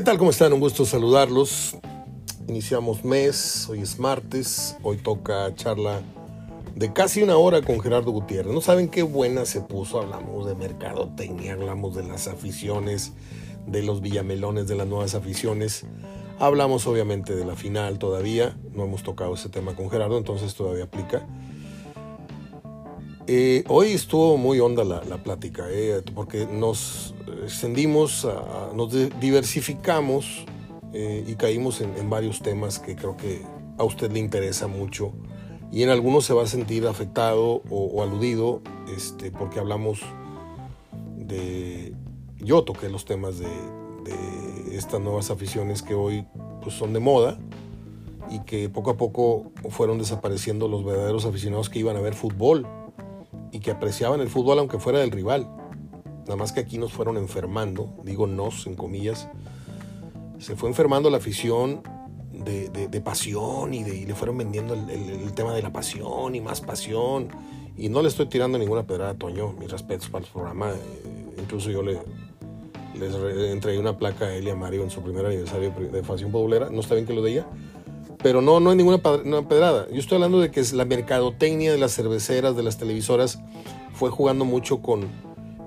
¿Qué tal? ¿Cómo están? Un gusto saludarlos. Iniciamos mes, hoy es martes, hoy toca charla de casi una hora con Gerardo Gutiérrez. No saben qué buena se puso, hablamos de mercadotecnia, hablamos de las aficiones, de los villamelones, de las nuevas aficiones. Hablamos obviamente de la final todavía, no hemos tocado ese tema con Gerardo, entonces todavía aplica. Eh, hoy estuvo muy honda la, plática, eh, porque nos extendimos, nos diversificamos eh, y caímos en, varios temas que creo que a usted le interesa mucho y en algunos se va a sentir afectado o, aludido este, porque hablamos de... Yo toqué los temas de, de estas nuevas aficiones que hoy pues, son de moda y que poco a poco fueron desapareciendo los verdaderos aficionados que iban a ver fútbol y que apreciaban el fútbol aunque fuera del rival. Nada más que aquí nos fueron enfermando, digo nos en comillas, se fue enfermando la afición de, pasión y, de, le fueron vendiendo el, tema de la pasión y más pasión. Y no le estoy tirando ninguna pedrada a Toño, mis respetos para el programa. Eh, incluso yo le, les entregué una placa a él y a Mario en su primer aniversario de Facción Pobulera. No está bien que lo de ella. Pero no, no hay ninguna pedrada. Yo estoy hablando de que la mercadotecnia de las cerveceras, de las televisoras, fue jugando mucho con,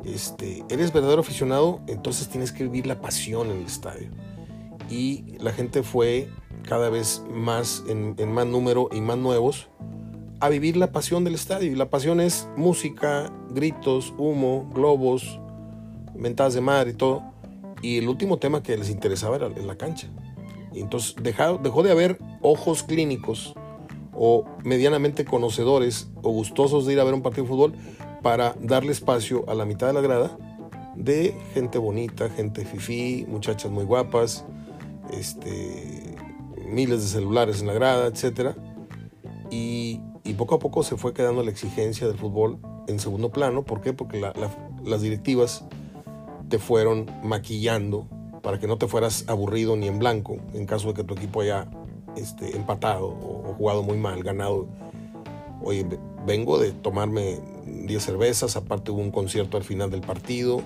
este, eres verdadero aficionado, entonces tienes que vivir la pasión en el estadio. Y la gente fue cada vez más, en, en más número y más nuevos, a vivir la pasión del estadio. Y la pasión es música, gritos, humo, globos, mentadas de mar y todo. Y el último tema que les interesaba era la cancha. Y entonces dejó, dejó de haber ojos clínicos o medianamente conocedores o gustosos de ir a ver un partido de fútbol para darle espacio a la mitad de la grada de gente bonita, gente fifí, muchachas muy guapas, este, miles de celulares en la grada, etc. Y, poco a poco se fue quedando la exigencia del fútbol en segundo plano. ¿Por qué? Porque las directivas te fueron maquillando para que no te fueras aburrido ni en blanco en caso de que tu equipo haya este, empatado o, jugado muy mal, ganado. Oye, vengo de tomarme 10 cervezas, aparte hubo un concierto al final del partido,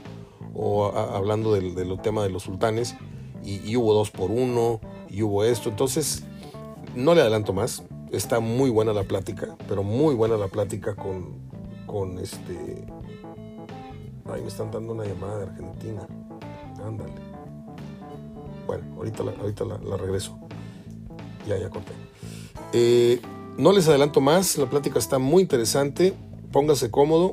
o hablando del, tema de los sultanes, y, hubo dos por uno, y hubo esto. Entonces, no le adelanto más. Está muy buena la plática, pero muy buena la plática con, con este... Ay, me están dando una llamada de Argentina. Ándale. Bueno, ahorita la, ahorita la, regreso. Ya, ya corté. Eh, no les adelanto más, la plática está muy interesante. Póngase cómodo.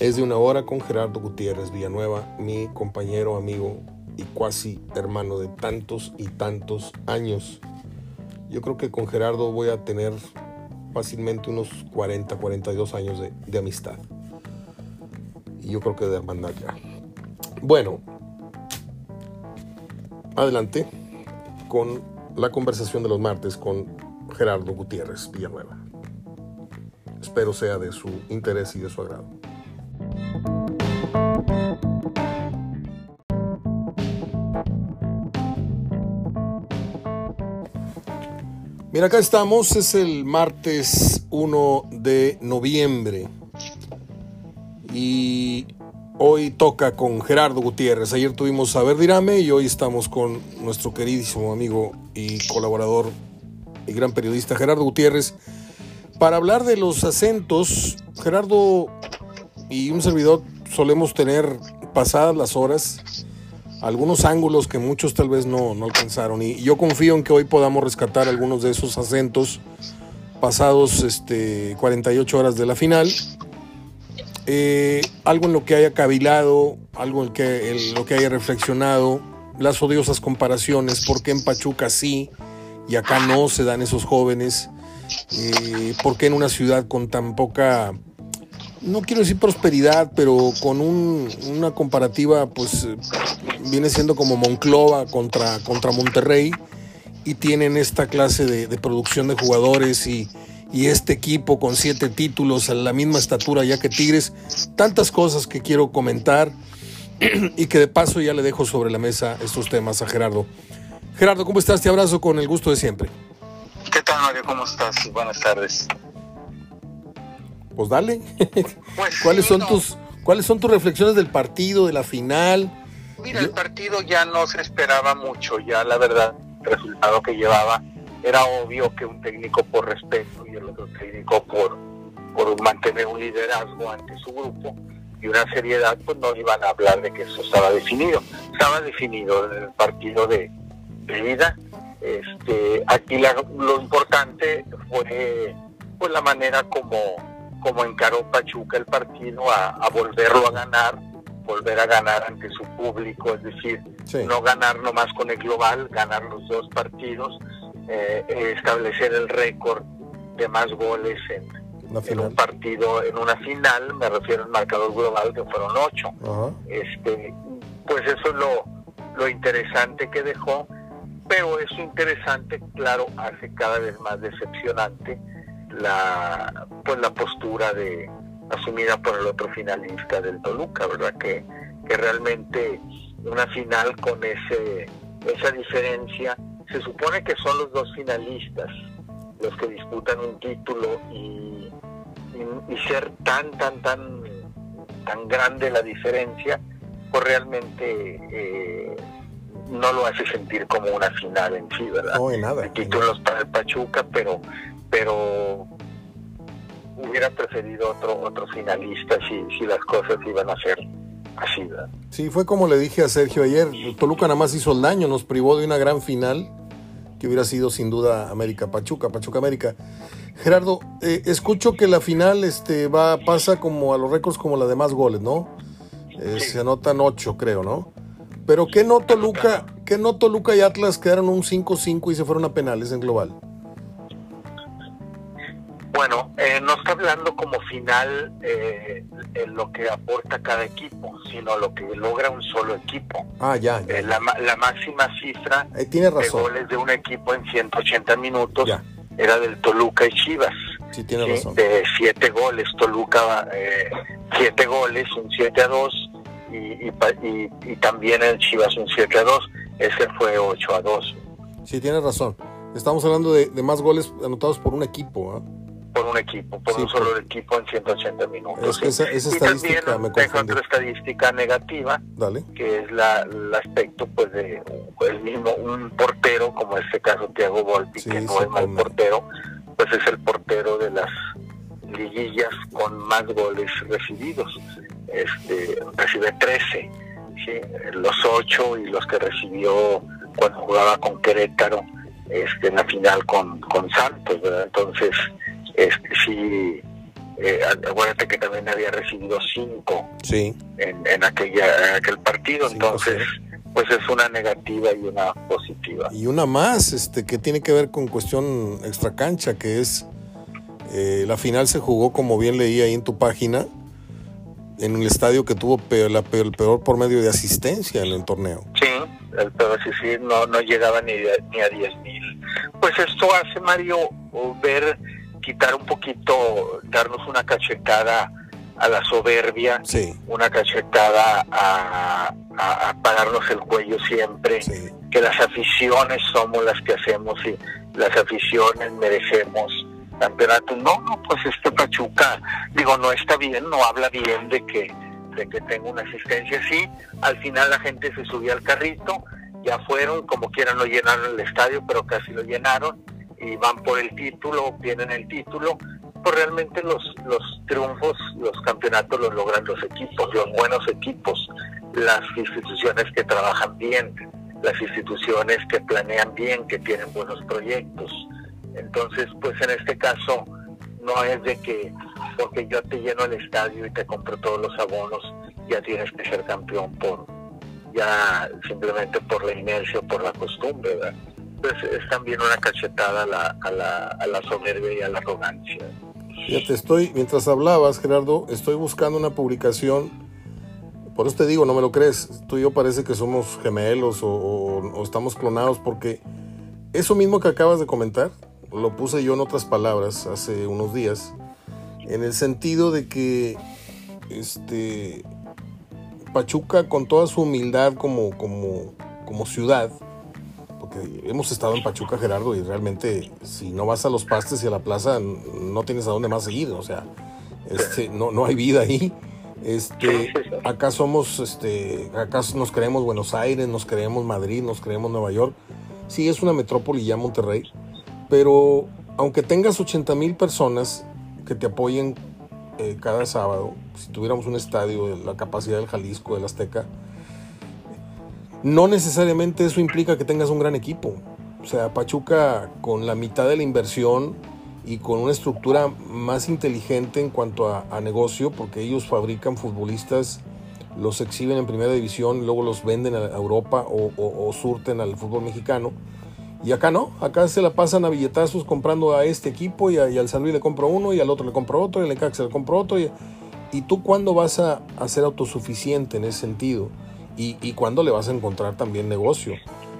Es de una hora con Gerardo Gutiérrez Villanueva, mi compañero, amigo y cuasi hermano de tantos y tantos años. Yo creo que con Gerardo voy a tener fácilmente unos 40, 42 años de, amistad. Y yo creo que de hermandad ya. Bueno, adelante con la conversación de los martes con Gerardo Gutiérrez Villanueva. Espero sea de su interés y de su agrado. Mira, acá estamos, es el martes 1 de noviembre y Hoy toca con Gerardo Gutiérrez. Ayer tuvimos a Verdirame y hoy estamos con nuestro queridísimo amigo y colaborador y gran periodista Gerardo Gutiérrez para hablar de los acentos. Gerardo y un servidor solemos tener pasadas las horas algunos ángulos que muchos tal vez no, no alcanzaron y yo confío en que hoy podamos rescatar algunos de esos acentos pasados este, 48 horas de la final eh, algo en lo que haya cavilado, algo en, lo que haya reflexionado, las odiosas comparaciones, por qué en Pachuca sí y acá no se dan esos jóvenes, eh, por qué en una ciudad con tan poca, no quiero decir prosperidad, pero con una comparativa, pues viene siendo como Monclova contra, contra Monterrey y tienen esta clase de producción de jugadores y y este equipo con siete títulos a la misma estatura ya que Tigres. Tantas cosas que quiero comentar y que de paso ya le dejo sobre la mesa estos temas a Gerardo. Gerardo, ¿cómo estás? Te abrazo con el gusto de siempre. ¿Qué tal, Mario? ¿Cómo estás? Buenas tardes. Pues dale. Pues ¿Cuáles, son tus, ¿Cuáles son tus reflexiones del partido, de la final? Mira, el partido ya no se esperaba mucho, ya la verdad, el resultado que llevaba era obvio que un técnico por respeto y el otro técnico por, por mantener un liderazgo ante su grupo y una seriedad, pues no iban a hablar de que eso estaba definido. Estaba definido en el partido de, de vida. Este, aquí lo importante fue pues la manera como, como encaró Pachuca el partido a, a volverlo a ganar volver a ganar ante su público, es decir, no ganar nomás con el global, ganar los dos partidos, eh, establecer el récord de más goles en, un partido, en una final, me refiero al marcador global que fueron ocho. Este, pues eso es lo, lo interesante que dejó, pero eso interesante, claro, hace cada vez más decepcionante la pues la postura de, asumida por el otro finalista del Toluca, ¿verdad? Que, que realmente una final con ese esa diferencia, se supone que son los dos finalistas los que disputan un título y, y, ser tan, tan, tan, tan grande la diferencia, pues realmente eh, no lo hace sentir como una final en sí, ¿verdad? No, nada. El título es para el Pachuca, pero, pero hubiera preferido otro otro finalista si, si las cosas iban a ser así. ¿verdad? Sí, fue como le dije a Sergio ayer, Toluca nada más hizo el daño, nos privó de una gran final que hubiera sido sin duda América Pachuca, Pachuca América. Gerardo, eh, escucho que la final este, va pasa como a los récords como la de más goles, ¿no? Eh, se anotan ocho, creo, ¿no? Pero ¿qué no Toluca, qué no Toluca y Atlas quedaron un 5-5 y se fueron a penales en global? Bueno, eh, no está hablando como final eh, en lo que aporta cada equipo, sino lo que logra un solo equipo. Ah, ya. Eh, la, máxima cifra tiene razón. de goles de un equipo en 180 minutos era del Toluca y Chivas. Sí, tiene razón. De siete goles, Toluca eh, siete goles, un 7 a 2, y, y, y, también el Chivas un 7 a 2, ese fue 8 a 2. Sí, tiene razón. Estamos hablando de, más goles anotados por un equipo. ¿ah? Por un equipo, por un solo equipo en 180 minutos. Es que esa, estadística también me otra estadística negativa, que es la, el aspecto pues de el mismo un portero, como en este caso Thiago Volpi, que no es mal portero, pues es el portero de las liguillas con más goles recibidos. Este recibe 13, los 8 y los que recibió cuando jugaba con Querétaro este, en la final con, con Santos, ¿verdad? Entonces, este, sí, eh, acuérdate que también había recibido cinco sí. en, en, aquella, aquel partido, entonces pues es una negativa y una positiva. Y una más, este, que tiene que ver con cuestión extracancha, que es eh, la final se jugó, como bien leí ahí en tu página, en un estadio que tuvo peor, la peor, el peor por medio de asistencia en el torneo. Sí, el peor sí, sí, no, no llegaba ni, ni a 10 mil. Pues esto hace, Mario, ver quitar un poquito, darnos una cachetada a la soberbia, una cachetada a, a, pararnos el cuello siempre, que las aficiones somos las que hacemos y las aficiones merecemos campeonato. No, no, pues este Pachuca, digo, no está bien, no habla bien de que, de que tenga una asistencia así. Al final la gente se subió al carrito, ya fueron, como quieran no llenaron el estadio, pero casi lo llenaron y van por el título, obtienen el título, pues realmente los, los triunfos, los campeonatos los logran los equipos, los buenos equipos, las instituciones que trabajan bien, las instituciones que planean bien, que tienen buenos proyectos. Entonces, pues en este caso no es de que porque yo te lleno el estadio y te compro todos los abonos, ya tienes que ser campeón por ya simplemente por la inercia o por la costumbre, ¿verdad? Pues es también una cachetada a la, a la, a la soberbia y a la arrogancia. Fíjate, estoy, mientras hablabas, Gerardo, estoy buscando una publicación. Por eso te digo, no me lo crees. Tú y yo parece que somos gemelos o, o, estamos clonados, porque eso mismo que acabas de comentar, lo puse yo en otras palabras hace unos días, en el sentido de que este Pachuca, con toda su humildad como, como, como ciudad, hemos estado en Pachuca, Gerardo, y realmente si no vas a los pastes y a la plaza, no tienes a dónde más seguir, o sea, este, no, no hay vida ahí. Este, acá somos, este, acá nos creemos Buenos Aires, nos creemos Madrid, nos creemos Nueva York. Sí, es una metrópoli ya Monterrey, pero aunque tengas 80 mil personas que te apoyen eh, cada sábado, si tuviéramos un estadio de la capacidad del Jalisco, del Azteca, no necesariamente eso implica que tengas un gran equipo. O sea, Pachuca con la mitad de la inversión y con una estructura más inteligente en cuanto a, negocio, porque ellos fabrican futbolistas, los exhiben en primera división, luego los venden a Europa o, surten al fútbol mexicano. Y acá no, acá se la pasan a billetazos comprando a este equipo y, al San Luis le compro uno y al otro le compro otro y al Necaxa le compro otro. Y, y tú cuándo vas a, ser autosuficiente en ese sentido y, y cuándo le vas a encontrar también negocio.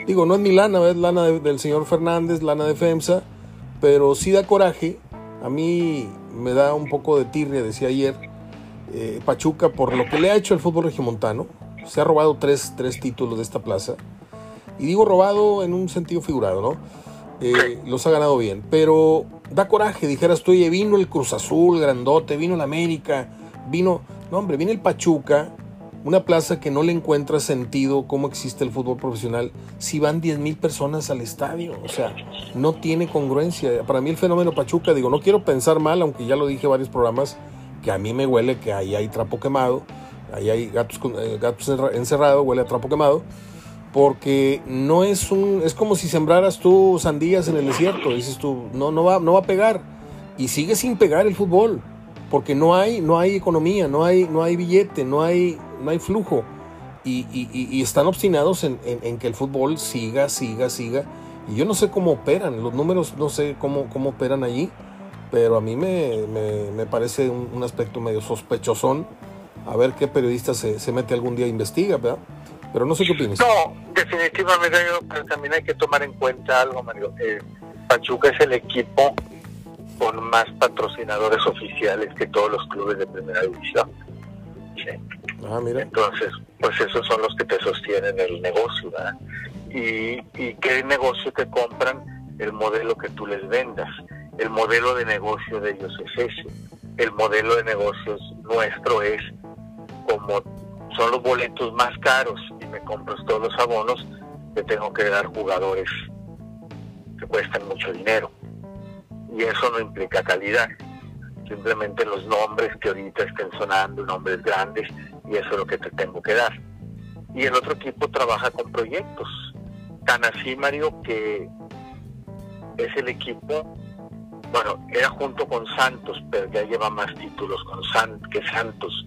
Digo, no es mi lana, es lana del señor Fernández, lana de FEMSA, pero sí da coraje. A mí me da un poco de tirria, decía ayer, eh, Pachuca por lo que le ha hecho el fútbol regiomontano. Se ha robado tres, tres títulos de esta plaza. Y digo robado en un sentido figurado, ¿no? Eh, los ha ganado bien. Pero da coraje, dijeras tú, oye, vino el Cruz Azul, grandote, vino el América, vino... No, hombre, viene el Pachuca, una plaza que no le encuentra sentido cómo existe el fútbol profesional si van 10 mil personas al estadio. O sea, no tiene congruencia. Para mí el fenómeno Pachuca, digo, no quiero pensar mal, aunque ya lo dije en varios programas, que a mí me huele que ahí hay trapo quemado, ahí hay gatos, eh, gatos encerrados, huele a trapo quemado, porque no es un, es como si sembraras tú sandías en el desierto, dices tú, no, no va, no va a pegar, y sigue sin pegar el fútbol, porque no hay, no hay economía, no hay, no hay billete, no hay, no hay flujo. Y, están obstinados en, que el fútbol siga, siga, siga. Y yo no sé cómo operan, los números no sé cómo, cómo operan allí, pero a mí me, parece un, aspecto medio sospechosón. A ver qué periodista se, mete algún día a investiga, ¿verdad? Pero no sé qué opinas. No, definitivamente también hay que tomar en cuenta algo, Mario. Eh, Pachuca es el equipo con más patrocinadores oficiales que todos los clubes de primera división. Ah, mira. Entonces, pues esos son los que te sostienen el negocio, ¿verdad? Y, y qué negocio te compran el modelo que tú les vendas. El modelo de negocio de ellos es ese. El modelo de negocios nuestro es como son los boletos más caros y me compras todos los abonos, te tengo que dar jugadores que cuestan mucho dinero. Y eso no implica calidad simplemente los nombres que ahorita estén sonando, nombres grandes, y eso es lo que te tengo que dar. Y el otro equipo trabaja con proyectos. Tan así, Mario, que es el equipo, bueno, era junto con Santos, pero ya lleva más títulos con San, que Santos.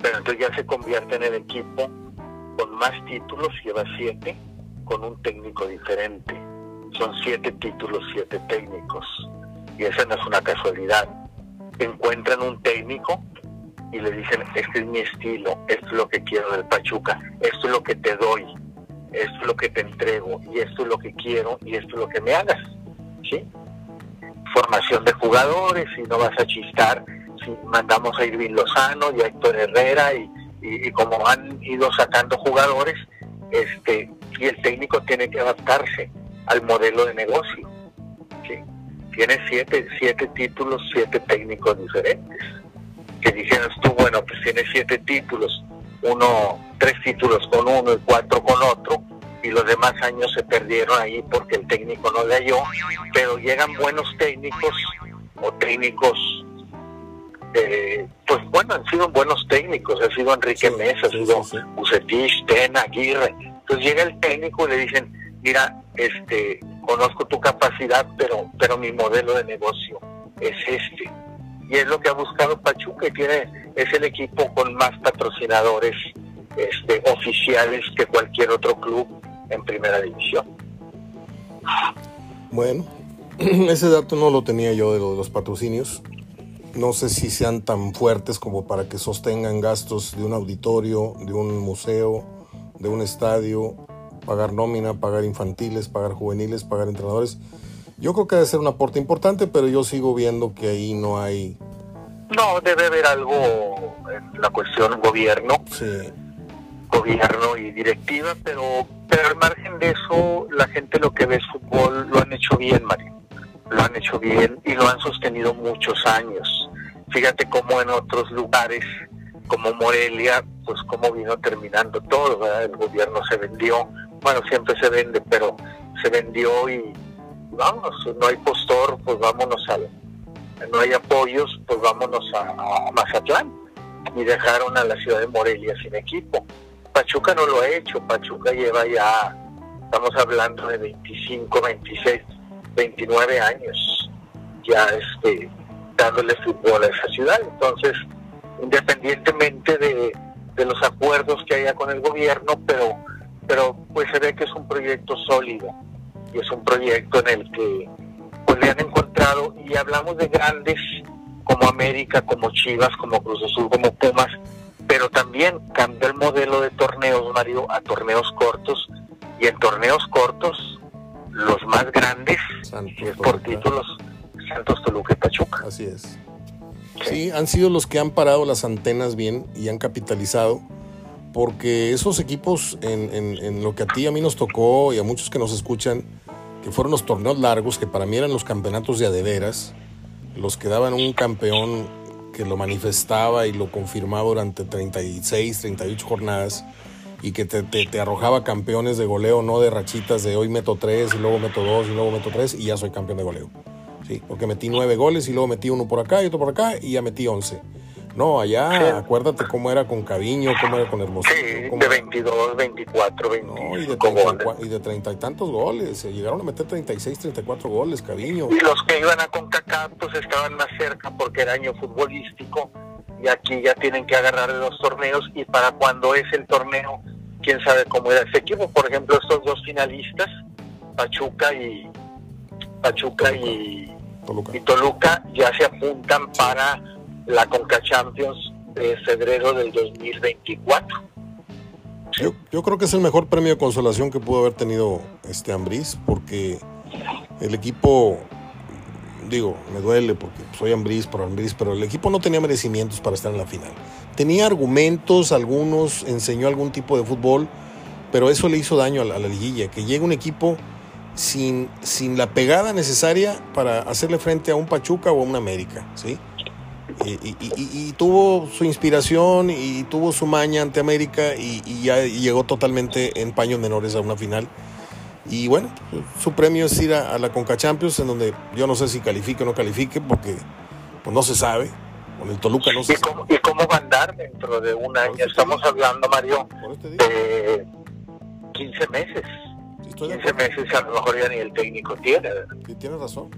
Pero entonces ya se convierte en el equipo con más títulos, lleva siete, con un técnico diferente. Son siete títulos, siete técnicos. Y esa no es una casualidad encuentran un técnico y le dicen, este es mi estilo, esto es lo que quiero del Pachuca, esto es lo que te doy, esto es lo que te entrego, y esto es lo que quiero, y esto es lo que me hagas. ¿sí? Formación de jugadores, si no vas a chistar, si mandamos a Irving Lozano y a Héctor Herrera, y, y, como han ido sacando jugadores, este, y el técnico tiene que adaptarse al modelo de negocio tiene siete, siete títulos, siete técnicos diferentes. Que dijeras tú, bueno, pues tiene siete títulos, uno, tres títulos con uno y cuatro con otro, y los demás años se perdieron ahí porque el técnico no le halló, pero llegan buenos técnicos o técnicos, eh, pues bueno, han sido buenos técnicos, ha sido Enrique Mesa, ha sido Bucetich, Tena, Aguirre. Entonces llega el técnico y le dicen, mira, este, conozco tu capacidad, pero, pero mi modelo de negocio es este. Y es lo que ha buscado Pachuca, y tiene, es el equipo con más patrocinadores este, oficiales que cualquier otro club en primera división. Bueno, ese dato no lo tenía yo de los patrocinios. No sé si sean tan fuertes como para que sostengan gastos de un auditorio, de un museo, de un estadio, pagar nómina, pagar infantiles, pagar juveniles, pagar entrenadores. Yo creo que debe ser un aporte importante, pero yo sigo viendo que ahí no hay... No, debe haber algo en la cuestión gobierno. Sí. Gobierno y directiva, pero, pero al margen de eso, la gente lo que ve es fútbol, lo han hecho bien, Mario. Lo han hecho bien y lo han sostenido muchos años. Fíjate cómo en otros lugares como Morelia, pues cómo vino terminando todo, ¿verdad? El gobierno se vendió, bueno, siempre se vende, pero se vendió y vamos, no hay postor, pues vámonos al, no hay apoyos, pues vámonos a, Mazatlán. Y dejaron a la ciudad de Morelia sin equipo. Pachuca no lo ha hecho, Pachuca lleva ya, estamos hablando de 25, 26, 29 años ya este, dándole fútbol a esa ciudad. Entonces, independientemente de, de los acuerdos que haya con el gobierno, pero, pero pues se ve que es un proyecto sólido y es un proyecto en el que pues le han encontrado y hablamos de grandes como América, como Chivas, como Cruz Azul, como Pumas, pero también cambió el modelo de torneos, Mario, a torneos cortos y en torneos cortos los más grandes, por títulos, Santos, Toluca y Pachuca. Así es. Sí, han sido los que han parado las antenas bien y han capitalizado, porque esos equipos, en, lo que a ti y a mí nos tocó y a muchos que nos escuchan, que fueron los torneos largos, que para mí eran los campeonatos de adeveras, los que daban un campeón que lo manifestaba y lo confirmaba durante 36, 38 jornadas y que te, arrojaba campeones de goleo, no de rachitas de hoy meto 3 y luego meto 2 y luego meto 3 y ya soy campeón de goleo. Sí, porque metí 9 goles y luego metí uno por acá y otro por acá y ya metí 11. No, allá, acuérdate cómo era con Caviño, cómo era con Hermosillo. Sí, de 22, 24, 25 no, y de 30, Y de 30 y tantos goles. Se llegaron a meter 36, 34 goles, Caviño. Y los que iban a CONCACAF pues estaban más cerca porque era año futbolístico y aquí ya tienen que agarrar los torneos y para cuando es el torneo, quién sabe cómo era ese equipo. Por ejemplo, estos dos finalistas, Pachuca y Pachuca y y Toluca ya se apuntan para la Conca Champions de febrero del 2024. Yo, yo, creo que es el mejor premio de consolación que pudo haber tenido este Ambriz, porque el equipo, digo, me duele porque soy Ambriz por Ambriz, pero el equipo no tenía merecimientos para estar en la final. Tenía argumentos, algunos, enseñó algún tipo de fútbol, pero eso le hizo daño a la, liguilla, que llegue un equipo sin, sin la pegada necesaria para hacerle frente a un Pachuca o a un América, ¿sí? Y, tuvo su inspiración y tuvo su maña ante América y, ya llegó totalmente en paños menores a una final. Y bueno, su premio es ir a, la Conca Champions, en donde yo no sé si califique o no califique, porque pues, no se sabe. Con el Toluca no se ¿Y cómo, ¿Y cómo va a andar dentro de un año? Estamos hablando, Mario, de 15 meses. 15 meses a lo mejor ya ni el técnico tiene. Sí, tienes razón.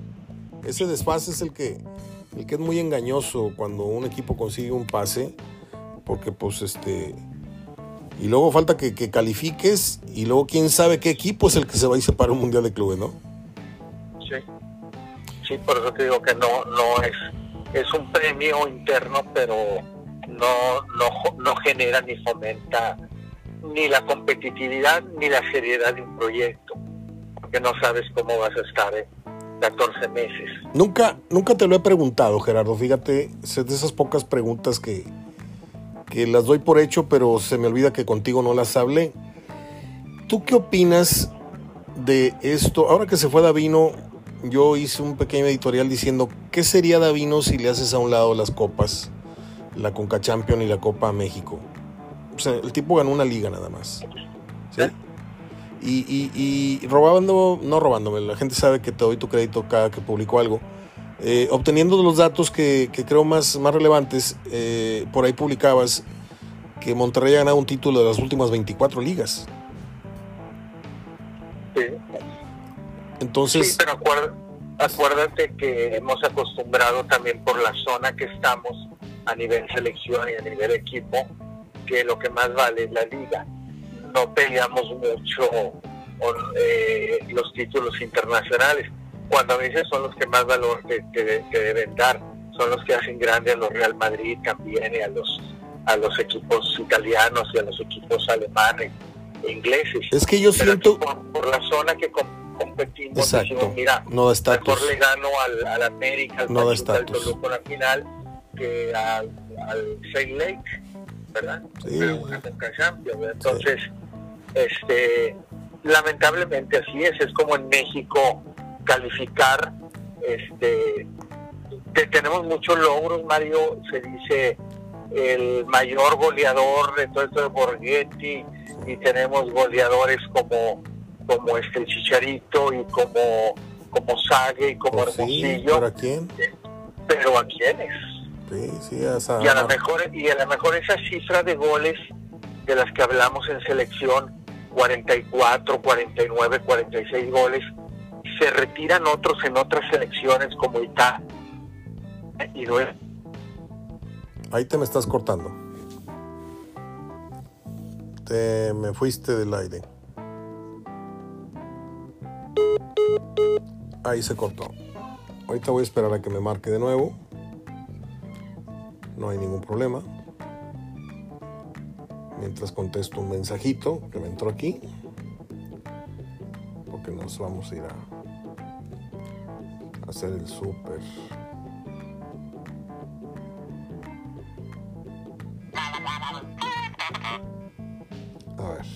Ese desfase es el que el que es muy engañoso cuando un equipo consigue un pase, porque pues este... Y luego falta que, califiques y luego quién sabe qué equipo es el que se va a ir para un Mundial de Clubes, ¿no? Sí, sí, por eso te digo que no, no es, es un premio interno, pero no, no, no genera ni fomenta ni la competitividad ni la seriedad de un proyecto, porque no sabes cómo vas a estar. ¿eh? 14 meses. Nunca, nunca te lo he preguntado, Gerardo. Fíjate, es de esas pocas preguntas que, que las doy por hecho, pero se me olvida que contigo no las hablé. ¿Tú qué opinas de esto? Ahora que se fue Davino, yo hice un pequeño editorial diciendo, ¿qué sería Davino si le haces a un lado las copas, la Conca Champion y la Copa México? O sea, el tipo ganó una liga nada más. ¿sí? Y, y, robando, no robándome, la gente sabe que te doy tu crédito cada que publico algo. Eh, obteniendo los datos que, creo más, más relevantes, eh, por ahí publicabas que Monterrey ha ganado un título de las últimas 24 ligas. Sí. Entonces. Sí, pero acuérdate que hemos acostumbrado también por la zona que estamos a nivel selección y a nivel equipo, que lo que más vale es la liga no peleamos mucho con eh, los títulos internacionales, cuando a veces son los que más valor que, deben dar, son los que hacen grande a los Real Madrid también y a los a los equipos italianos y a los equipos alemanes e ingleses. Es que yo siento... Por, la zona que competimos, Exacto. mira, no da mejor le gano al, al América, al no al Toluca la final, que al, al Saint Lake, ¿verdad? Sí. Entonces, este, lamentablemente así es, es como en México calificar, este, tenemos muchos logros, Mario, se dice el mayor goleador de todo esto de Borghetti y tenemos goleadores como como este Chicharito y como como Sague y como Pues sí, Hermosillo. ¿Para quién? pero a quiénes Sí, sí, a y a lo mejor y a lo mejor esa cifra de goles de las que hablamos en selección 44 49 46 goles se retiran otros en otras selecciones como Italia y no Ahí te me estás cortando. Te me fuiste del aire. Ahí se cortó. Ahorita voy a esperar a que me marque de nuevo. No hay ningún problema. Mientras contesto un mensajito que me entró aquí. Porque nos vamos a ir a hacer el súper. A ver.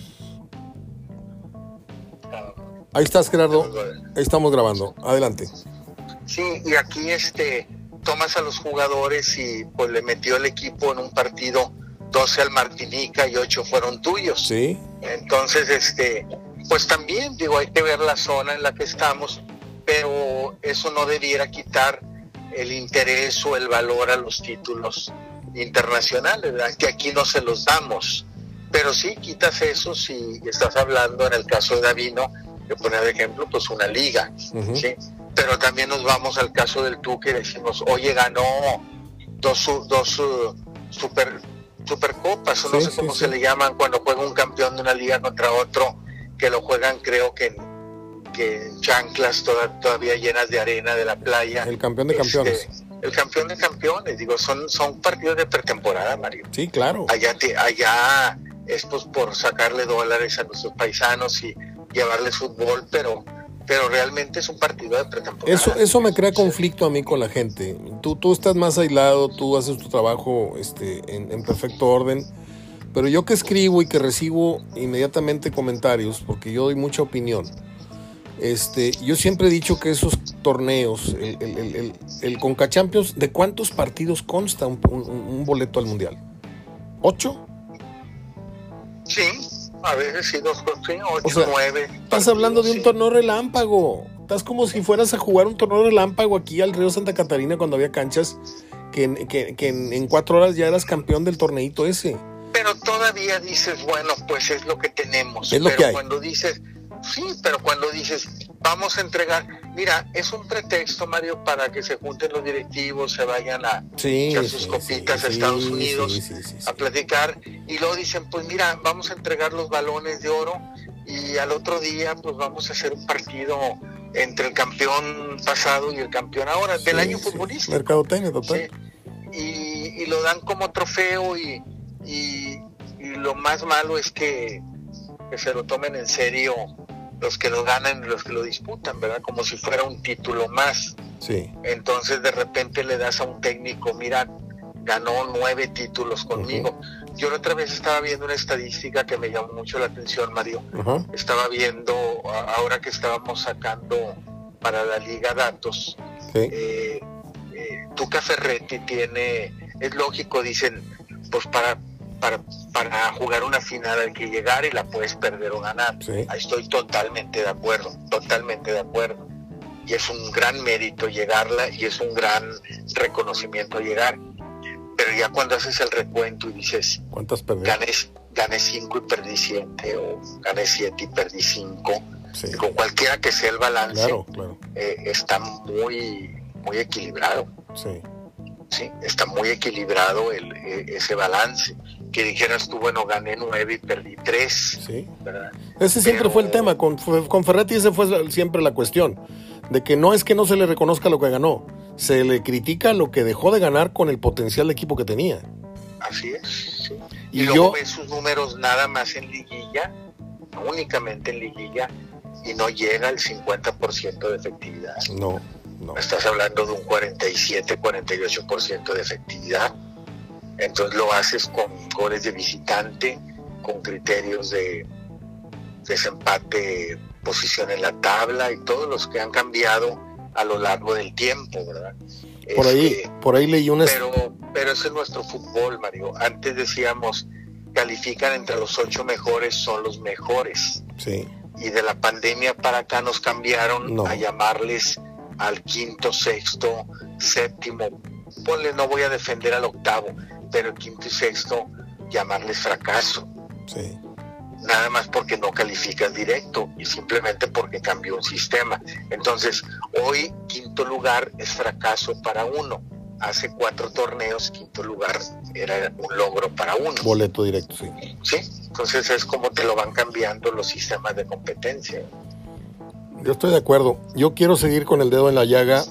Ahí estás, Gerardo. Ahí estamos grabando. Adelante. Sí, y aquí este tomas a los jugadores y pues le metió el equipo en un partido 12 al Martinica y 8 fueron tuyos. Sí. Entonces, este, pues también digo, hay que ver la zona en la que estamos, pero eso no debiera quitar el interés o el valor a los títulos internacionales, ¿verdad? que aquí no se los damos. Pero sí quitas eso si estás hablando en el caso de Davino, que pone de ejemplo, pues una liga. ¿sí? Pero también nos vamos al caso del Tuque y decimos, oye, ganó dos, dos super, supercopas, o no Sí, sé sí, cómo sí. se le llaman cuando juega un campeón de una liga contra otro, que lo juegan creo que en, que chanclas toda- todavía llenas de arena de la playa. El campeón de Este, campeones. el campeón de campeones, digo, son, son partidos de pretemporada, Mario Sí, claro. allá te- allá es pues por sacarle dólares a nuestros paisanos y llevarles fútbol, pero pero realmente es un partido de pretemporada. Eso, eso me crea conflicto a mí con la gente. Tú, tú estás más aislado, tú haces tu trabajo este, en, en perfecto orden. Pero yo que escribo y que recibo inmediatamente comentarios, porque yo doy mucha opinión, este, yo siempre he dicho que esos torneos, el, el, el, el, Conca Champions, ¿de cuántos partidos consta un, un- un boleto al Mundial? ¿Ocho? Sí, a veces sí, dos, ocho, O sea, nueve. Estás hablando de un sí. torneo relámpago. Estás como si fueras a jugar un torneo relámpago aquí al Río Santa Catarina cuando había canchas que, en- que, que en, en cuatro horas ya eras campeón del torneito ese. Pero todavía dices, bueno, pues es lo que tenemos. Es lo pero que hay. cuando dices, sí, pero cuando dices, vamos a entregar, mira, es un pretexto, Mario, para que se junten los directivos, se vayan a Sí, echar sus sí, copitas sí, a Estados Unidos a platicar y luego dicen, pues mira, vamos a entregar los balones de oro y al otro día pues vamos a hacer un partido entre el campeón pasado y el campeón ahora del año futbolístico. Mercadotecnia total. Sí. Y, y lo dan como trofeo y, y, y lo más malo es que, que se lo tomen en serio los que lo ganan y los que lo disputan, ¿verdad? Como si fuera un título más. Sí. Entonces de repente le das a un técnico, mira, ganó nueve títulos conmigo. Yo la otra vez estaba viendo una estadística que me llamó mucho la atención, Mario. Estaba viendo, ahora que estábamos sacando para la liga datos, Sí. eh, eh, Tuca Ferretti tiene, es lógico, dicen, pues para, para, para jugar una final hay que llegar y la puedes perder o ganar. Sí. Ahí estoy totalmente de acuerdo, totalmente de acuerdo. Y es un gran mérito llegarla y es un gran reconocimiento llegar. Pero ya cuando haces el recuento y dices, ¿Cuántas perdí? gané, gané cinco y perdí siete, o gané siete y perdí cinco, Sí. con cualquiera que sea el balance, Claro, claro. eh, está muy, muy equilibrado. Sí. Sí, está muy equilibrado el, eh, ese balance. Que dijeras tú, bueno, gané nueve y perdí tres, Sí. ¿verdad? Ese siempre Pero- fue el tema. Con, con Ferretti ese fue siempre la cuestión. De que no es que no se le reconozca lo que ganó. Se le critica lo que dejó de ganar con el potencial de equipo que tenía. Así es. sí. Y Y, luego yo- ves sus números nada más en liguilla, únicamente en liguilla, y no llega al 50% de efectividad. No, no. Estás hablando de un 47, 48% de efectividad. Entonces lo haces con goles de visitante, con criterios de desempate, posición en la tabla y todos los que han cambiado a lo largo del tiempo, ¿verdad? Por ahí, Este, por ahí leí una... pero, pero ese es nuestro fútbol, Mario. Antes decíamos, califican entre los ocho mejores, son los mejores. Sí. Y de la pandemia para acá nos cambiaron a llamarles al quinto, sexto, séptimo. Ponle, no voy a defender al octavo, pero el quinto y sexto, llamarles fracaso. Sí. Nada más porque no calificas directo y simplemente porque cambió un sistema. Entonces, hoy quinto lugar es fracaso para uno hace cuatro torneos, quinto lugar era un logro para uno. Boleto directo, sí. Sí, entonces es como te lo van cambiando los sistemas de competencia. Yo estoy de acuerdo. Yo quiero seguir con el dedo en la llaga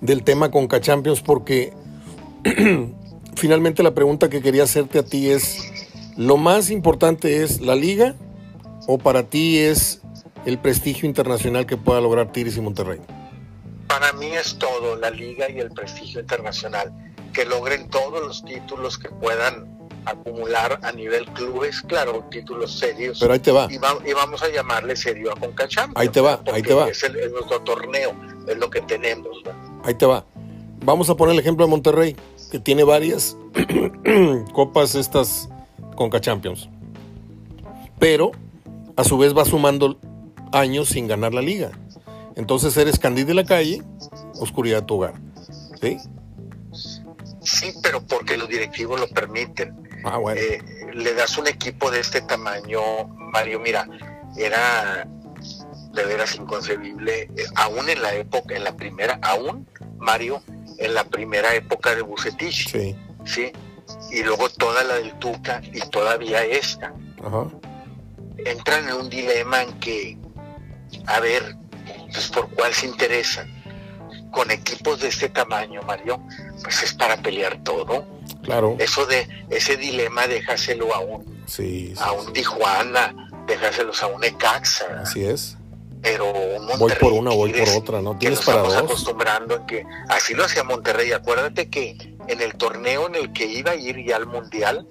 del tema con Champions porque finalmente la pregunta que quería hacerte a ti es, ¿lo más importante es la liga o para ti es el prestigio internacional que pueda lograr Tigres y Monterrey? para mí es todo, la liga y el prestigio internacional, que logren todos los títulos que puedan acumular a nivel clubes, claro, títulos serios. Pero ahí te va. Y, vamos a llamarle serio a Concachampions. Ahí te va, ahí te va. Es, nuestro torneo, es lo que tenemos. Ahí te va. Vamos a poner el ejemplo de Monterrey, que tiene varias copas estas Concachampions. Pero, a su vez va sumando años sin ganar la liga. Entonces eres candil de la calle, oscuridad de tu hogar. ¿Sí? Sí, pero porque los directivos lo permiten. Ah, bueno. Eh, le das un equipo de este tamaño, Mario, mira, era de veras inconcebible, eh, aún en la época, en la primera, aún, Mario, en la primera época de Bucetich. Sí. Sí. Y luego toda la del Tuca y todavía esta. Ajá. Entran en un dilema en que, a ver, pues por cuál se interesa Con equipos de este tamaño, Mario, pues es para pelear todo. Claro. Eso de ese dilema, déjaselo a un, a un Tijuana, déjaselos a un Ecaxa. Así es. Pero Monterrey, voy por una, voy por otra, ¿no? Tienes para dos. acostumbrando en que así lo hacía Monterrey. Acuérdate que en el torneo en el que iba a ir ya al Mundial,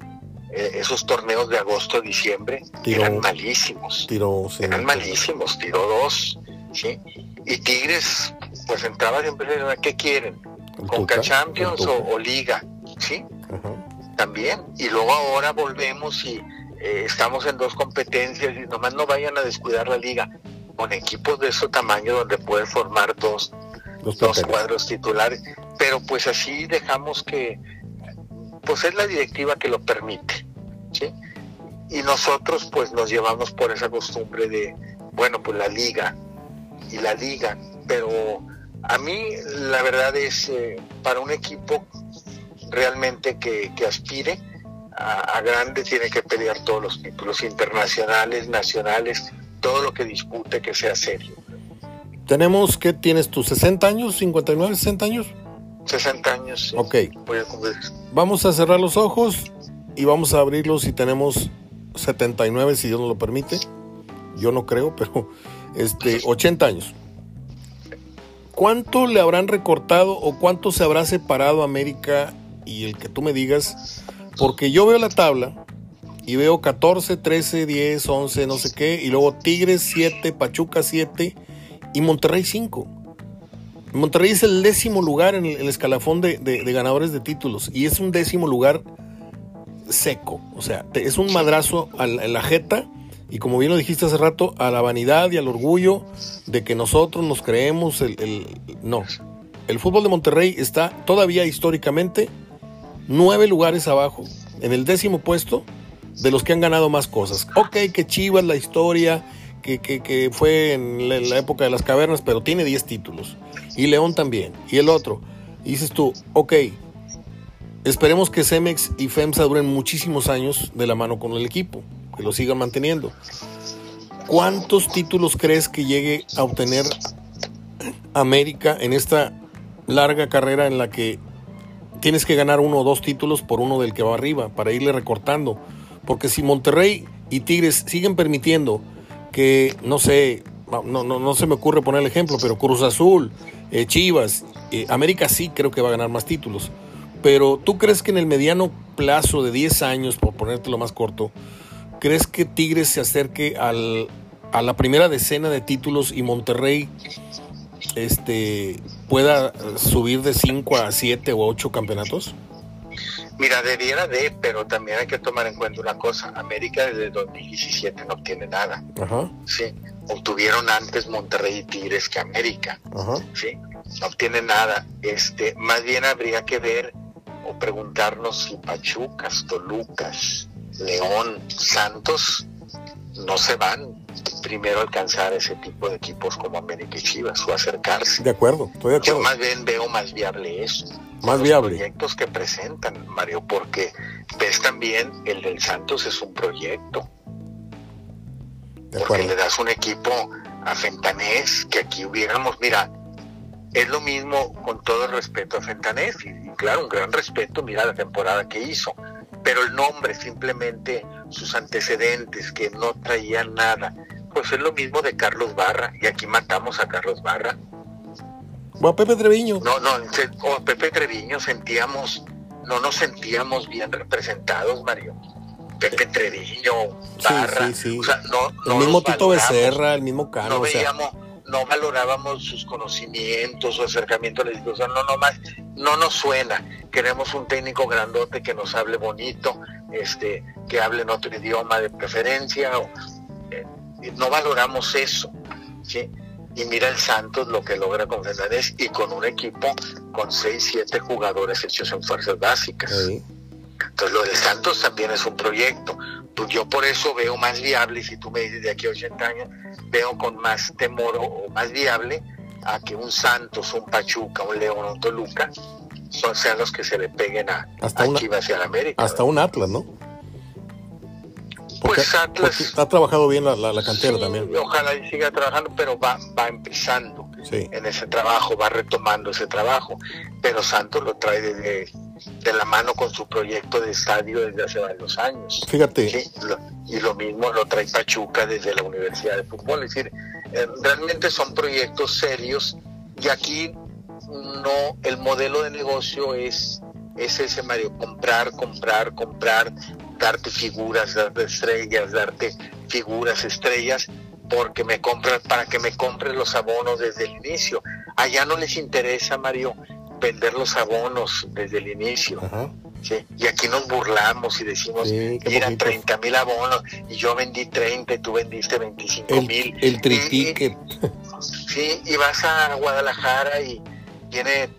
eh, esos torneos de agosto, diciembre, eran malísimos. Tiró, eran malísimos, tiró dos. ¿sí? Y Tigres, pues entraba siempre, ¿qué quieren? ¿Conca Champions o, Liga? ¿Sí? También. Y luego ahora volvemos y eh, estamos en dos competencias y nomás no vayan a descuidar la Liga con equipos de ese tamaño donde puede formar dos, dos, cuadros titulares. Pero pues así dejamos que, pues es la directiva que lo permite. ¿sí? Y nosotros pues nos llevamos por esa costumbre de, bueno, pues la liga, y la liga, pero a mí la verdad es eh, para un equipo realmente que, aspire a, grande tiene que pelear todos los títulos internacionales, nacionales, todo lo que dispute que sea serio. Tenemos, ¿qué tienes tú? ¿60 años? ¿59, 60 años? 60 años. Sí. Ok. Vamos a cerrar los ojos y vamos a abrirlos si tenemos 79, si Dios nos lo permite. Yo no creo, pero este, 80 años. ¿Cuánto le habrán recortado o cuánto se habrá separado América y el que tú me digas? Porque yo veo la tabla y veo 14, 13, 10, 11, no sé qué, y luego Tigres 7, Pachuca 7 y Monterrey 5. Monterrey es el décimo lugar en el, escalafón de, ganadores de títulos y es un décimo lugar seco, o sea, es un madrazo en la jeta y como bien lo dijiste hace rato, a la vanidad y al orgullo de que nosotros nos creemos el, no. El fútbol de Monterrey está todavía históricamente nueve lugares abajo, en el décimo puesto de los que han ganado más cosas. Ok, que Chivas la historia, que, que, fue en la, época de las cavernas, pero tiene diez títulos. Y León también. Y el otro. Dices tú, ok, esperemos que Cemex y FEMSA duren muchísimos años de la mano con el equipo que lo sigan manteniendo. ¿Cuántos títulos crees que llegue a obtener América en esta larga carrera en la que tienes que ganar uno o dos títulos por uno del que va arriba para irle recortando? Porque si Monterrey y Tigres siguen permitiendo que, no sé, no, no, no se me ocurre poner el ejemplo, pero Cruz Azul, eh, Chivas, eh, América sí creo que va a ganar más títulos. Pero tú crees que en el mediano plazo de 10 años, por ponértelo más corto, ¿Crees que Tigres se acerque al, a la primera decena de títulos y Monterrey este, pueda subir de 5 a 7 o 8 campeonatos? Mira, debiera de, pero también hay que tomar en cuenta una cosa. América desde 2017 no obtiene nada. Ajá. Sí. Obtuvieron antes Monterrey y Tigres que América. Ajá. Sí. No obtiene nada. Este, más bien habría que ver o preguntarnos si Pachucas, Tolucas, León, Santos no se van primero alcanzar ese tipo de equipos como América y Chivas o acercarse. De acuerdo, estoy de Yo acuerdo. más bien veo más viable eso. Más los viable. proyectos que presentan, Mario, porque ves también el del Santos es un proyecto, De porque le das un equipo a Fentanés que aquí hubiéramos, mira, es lo mismo con todo el respeto a Fentanés, y, y claro, un gran respeto, mira la temporada que hizo, pero el nombre, simplemente sus antecedentes, que no traían nada, pues es lo mismo de Carlos Barra, y aquí matamos a Carlos Barra. Bueno, Pepe Treviño. No, no, o Pepe Treviño sentíamos, no nos sentíamos bien representados, Mario. Pepe Treviño, Sí, Barra, sí, sí. o sea, no, el no mismo los Tito Becerra, el mismo Cano. no o sea, veíamos, no valorábamos sus conocimientos, su acercamiento a la institución, no, no más, no nos suena. Queremos un técnico grandote que nos hable bonito, este, que hable en otro idioma de preferencia, o, eh, no valoramos eso, ¿sí? Y mira el Santos lo que logra con Fernández y con un equipo con 6, 7 jugadores hechos en fuerzas básicas. sí. Entonces lo del Santos también es un proyecto. Yo por eso veo más viable, si tú me dices de aquí a 80 años, veo con más temor o, más viable a que un Santos, un Pachuca, un León, un Toluca son, sean los que se le peguen a, Hasta a una- Chivas y a la América. Hasta un Atlas, ¿no? Porque, Pues Atlas- ha trabajado bien la, la, la cantera Sí, también. Ojalá y siga trabajando, pero va, va empezando Sí. en ese trabajo, va retomando ese trabajo. Pero Santos lo trae desde, de la mano con su proyecto de estadio desde hace varios años. Fíjate, Sí, lo- y lo mismo lo trae Pachuca desde la Universidad de Fútbol. Es decir, eh, realmente son proyectos serios y aquí no, el modelo de negocio es, es ese, Mario, comprar, comprar, comprar, darte figuras, darte estrellas, darte figuras, estrellas, porque me compras, para que me compres los abonos desde el inicio. Allá no les interesa, Mario, vender los abonos desde el inicio. ajá, Sí, Y aquí nos burlamos y decimos, Sí, mira, poquito. 30 mil abonos y yo vendí 30 y tú vendiste 25 el, mil. el triticket. Sí, y vas a Guadalajara y tiene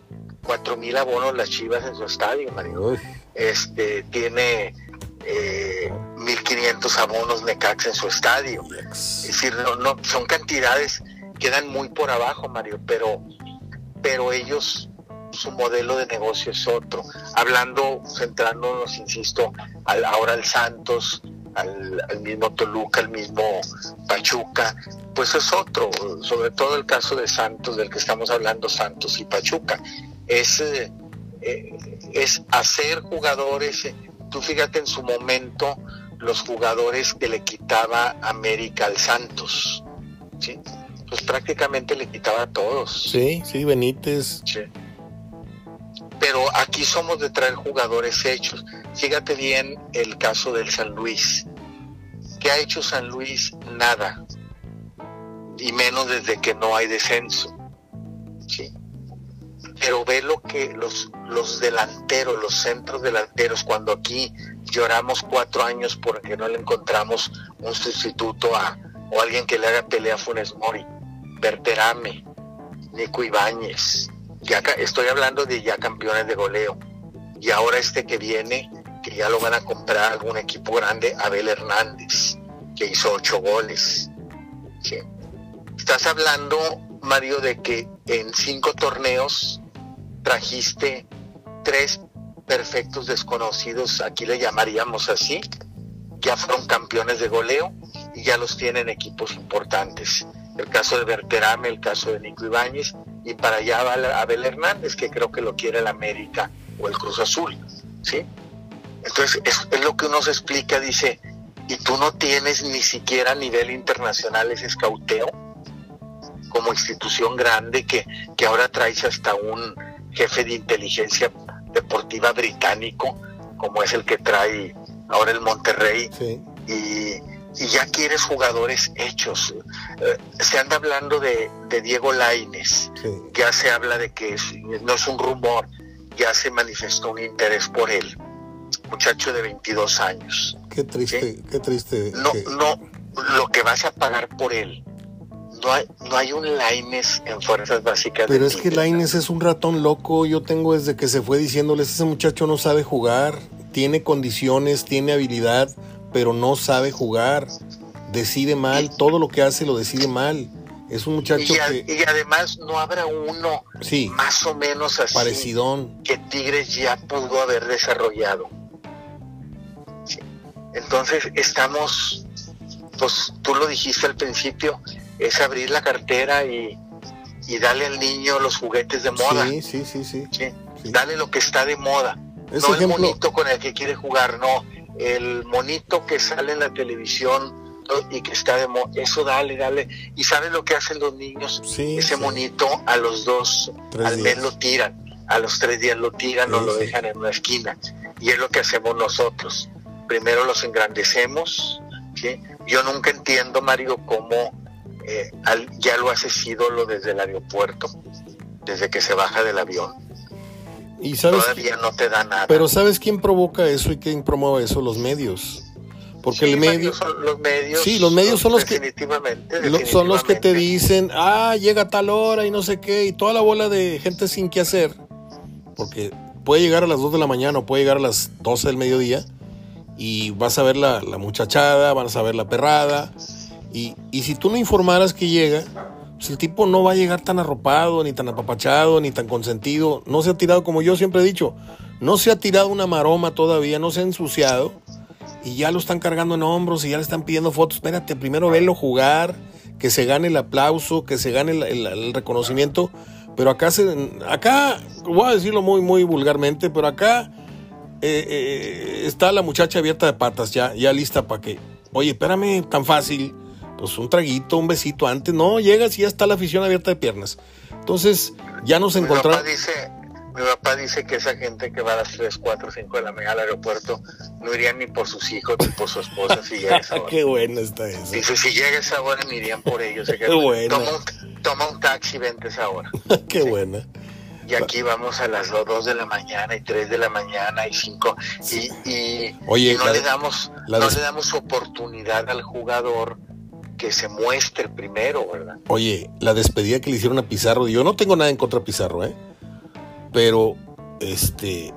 4 mil abonos las Chivas en su estadio, Mario. Uy, Este, tiene eh, 1.500 abonos Necaxa en su estadio. Es decir, no, no, son cantidades que dan muy por abajo, Mario, pero, pero ellos, su modelo de negocio es otro. Hablando, centrándonos, insisto, al, ahora al Santos, al, al mismo Toluca, al mismo Pachuca, pues es otro, sobre todo el caso de Santos, del que estamos hablando, Santos y Pachuca. Es, eh, eh, es hacer jugadores, eh, tú fíjate en su momento, los jugadores que le quitaba América al Santos, ¿sí? Pues prácticamente le quitaba a todos. Sí, sí, Benítez. Sí. Pero aquí somos de traer jugadores hechos. Fíjate bien el caso del San Luis. ¿Qué ha hecho San Luis? Nada. Y menos desde que no hay descenso. ¿Sí? Pero ve lo que los, los delanteros, los centros delanteros, cuando aquí lloramos cuatro años porque no le encontramos un sustituto a, o alguien que le haga pelea a Funes Mori, Berterame, Nico Ibáñez, estoy hablando de ya campeones de goleo. Y ahora este que viene, que ya lo van a comprar algún equipo grande, Abel Hernández, que hizo ocho goles. Estás hablando, Mario, de que en cinco torneos trajiste tres perfectos desconocidos, aquí le llamaríamos así, ya fueron campeones de goleo y ya los tienen equipos importantes. El caso de Berterame, el caso de Nico Ibáñez, y para allá va Abel Hernández, que creo que lo quiere el América o el Cruz Azul, ¿sí? Entonces, es, es lo que uno se explica, dice, y tú no tienes ni siquiera a nivel internacional ese escauteo como institución grande que, que ahora traes hasta un jefe de inteligencia deportiva británico, como es el que trae ahora el Monterrey, Sí. y, y ya quieres jugadores hechos. Eh, se anda hablando de, de Diego Laines, Sí. ya se habla de que es- no es un rumor, ya se manifestó un interés por él. muchacho de 22 años. Qué triste, qué triste. No, no, lo que vas a pagar por él. No hay, no hay un Laines en fuerzas básicas. Pero es que Laines es un ratón loco. Yo tengo desde que se fue diciéndoles, ese muchacho no sabe jugar, tiene condiciones, tiene habilidad, pero no sabe jugar. Decide mal, todo lo que hace lo decide mal. Es un muchacho y, que... Y además no habrá uno sí, más o menos así parecidón. que Tigres ya pudo haber desarrollado. Entonces estamos, pues tú lo dijiste al principio, es abrir la cartera y, y darle al niño los juguetes de moda. Sí, sí, sí, sí. sí. Dale lo que está de moda. No ejemplo... el monito con el que quiere jugar, no. El monito que sale en la televisión y que está de moda. Eso dale, dale. ¿Y sabes lo que hacen los niños? Sí, Ese sí. monito a los dos, Tres al días. mes lo tiran. A los tres días lo tiran o lo dejan en una esquina. Y es lo que hacemos nosotros. Primero los engrandecemos. Yo nunca entiendo, Mario, cómo eh, al- ya lo haces ídolo desde el aeropuerto, desde que se baja del avión. Y sabes, Todavía no te da nada. pero ¿sabes quién provoca eso y quién promueve eso? Los medios. Porque Sí, el medio... son los medios. Sí, los medios son los que- definitivamente, son los que te dicen, ah, llega tal hora y no sé qué, y toda la bola de gente sin qué hacer, porque puede llegar a las 2 de la mañana o puede llegar a las 12 del mediodía, y vas a ver la, la muchachada, vas a ver la perrada, y, y si tú no informaras que llega, pues el tipo no va a llegar tan arropado, ni tan apapachado, ni tan consentido, no se ha tirado, como yo siempre he dicho, no se ha tirado una maroma todavía, no se ha ensuciado, y ya lo están cargando en hombros y ya le están pidiendo fotos. Espérate, primero velo jugar, que se gane el aplauso, que se gane el, reconocimiento. Pero acá, se, acá, voy a decirlo muy, muy vulgarmente, pero acá eh, eh, está la muchacha abierta de patas, ya, ya lista para que, oye, espérame, tan fácil, pues un traguito, un besito antes. No, llegas y ya está la afición abierta de piernas. Entonces, ya nos encontramos. mi papá dice que esa gente que va a las 3, 4, 5 de la mañana al aeropuerto no irían ni por sus hijos ni por su esposa si llega esa hora. Qué buena está esa. Dice, si llega esa hora ni irían por ellos. Qué buena. Toma un, toma un taxi, vente esa hora. Qué buena. Y aquí vamos a las 2 de la mañana y 3 de la mañana y 5 y, y, Oye, y no la- le damos la no le damos oportunidad al jugador que se muestre primero, ¿verdad? Oye, la despedida que le hicieron a Pizarro, yo no tengo nada en contra de Pizarro, ¿eh? Pero, este,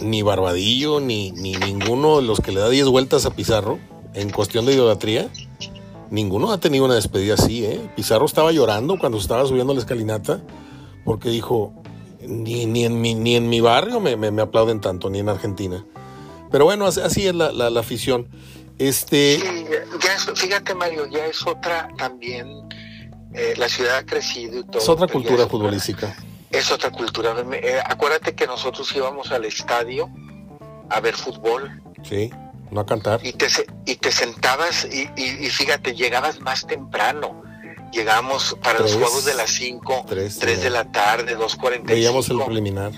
ni Barbadillo, ni, ni ninguno de los que le da 10 vueltas a Pizarro, en cuestión de idolatría, ninguno ha tenido una despedida así, ¿eh? Pizarro estaba llorando cuando estaba subiendo la escalinata, porque dijo, ni, ni, en, mi, ni en mi barrio me, me- aplauden tanto, ni en Argentina. Pero bueno, así- así es la, la- la afición. Este, Sí, ya es- fíjate Mario, ya es otra también, eh, la ciudad ha crecido y todo. es otra cultura es otra- futbolística. Es otra cultura. Eh, acuérdate que nosotros íbamos al estadio a ver fútbol Sí, no a cantar. y te, y te sentabas y, y- y fíjate, llegabas más temprano. Llegamos para los juegos de las 5, Tres, 3 sí. de la tarde, 2.45. Veíamos el preliminar.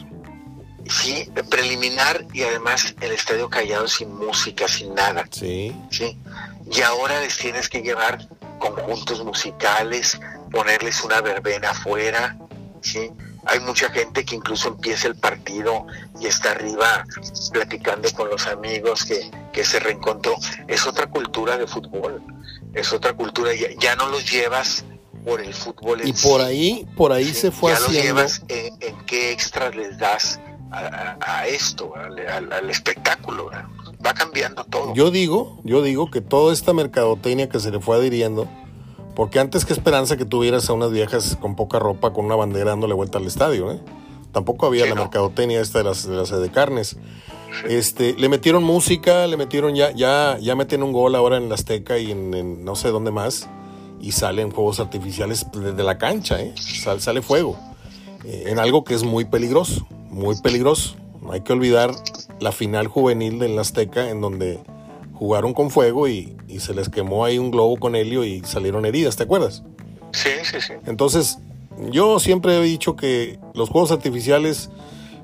Sí, preliminar y además el estadio callado sin música, sin nada. Sí. ¿sí? Y ahora les tienes que llevar conjuntos musicales, ponerles una verbena afuera, ¿sí? Hay mucha gente que incluso empieza el partido y está arriba platicando con los amigos que, que se reencontró. Es otra cultura de fútbol, es otra cultura. Ya, ya no los llevas por el fútbol en Y por sí, ahí, por ahí ¿sí? se fue ya los haciendo. llevas en, en qué extras les das a, esto, al, al- al espectáculo. ¿verdad? Va cambiando todo. Yo digo, yo digo que toda esta mercadotecnia que se le fue adhiriendo, porque antes que esperanza que tuvieras a unas viejas con poca ropa, con una bandera dándole vuelta al estadio, ¿eh? Tampoco había Sí, la no. mercadotecnia esta de las, de las de carnes. Este, le metieron música, le metieron ya, ya, ya meten un gol ahora en la Azteca y en, en no sé dónde más, y salen fuegos artificiales desde la cancha, ¿eh? Sal- sale fuego. eh, en algo que es muy peligroso, muy peligroso. No hay que olvidar la final juvenil del Azteca en donde jugaron con fuego y, y se les quemó ahí un globo con helio y salieron heridas, ¿te acuerdas? Sí, sí, sí. Entonces, yo siempre he dicho que los juegos artificiales,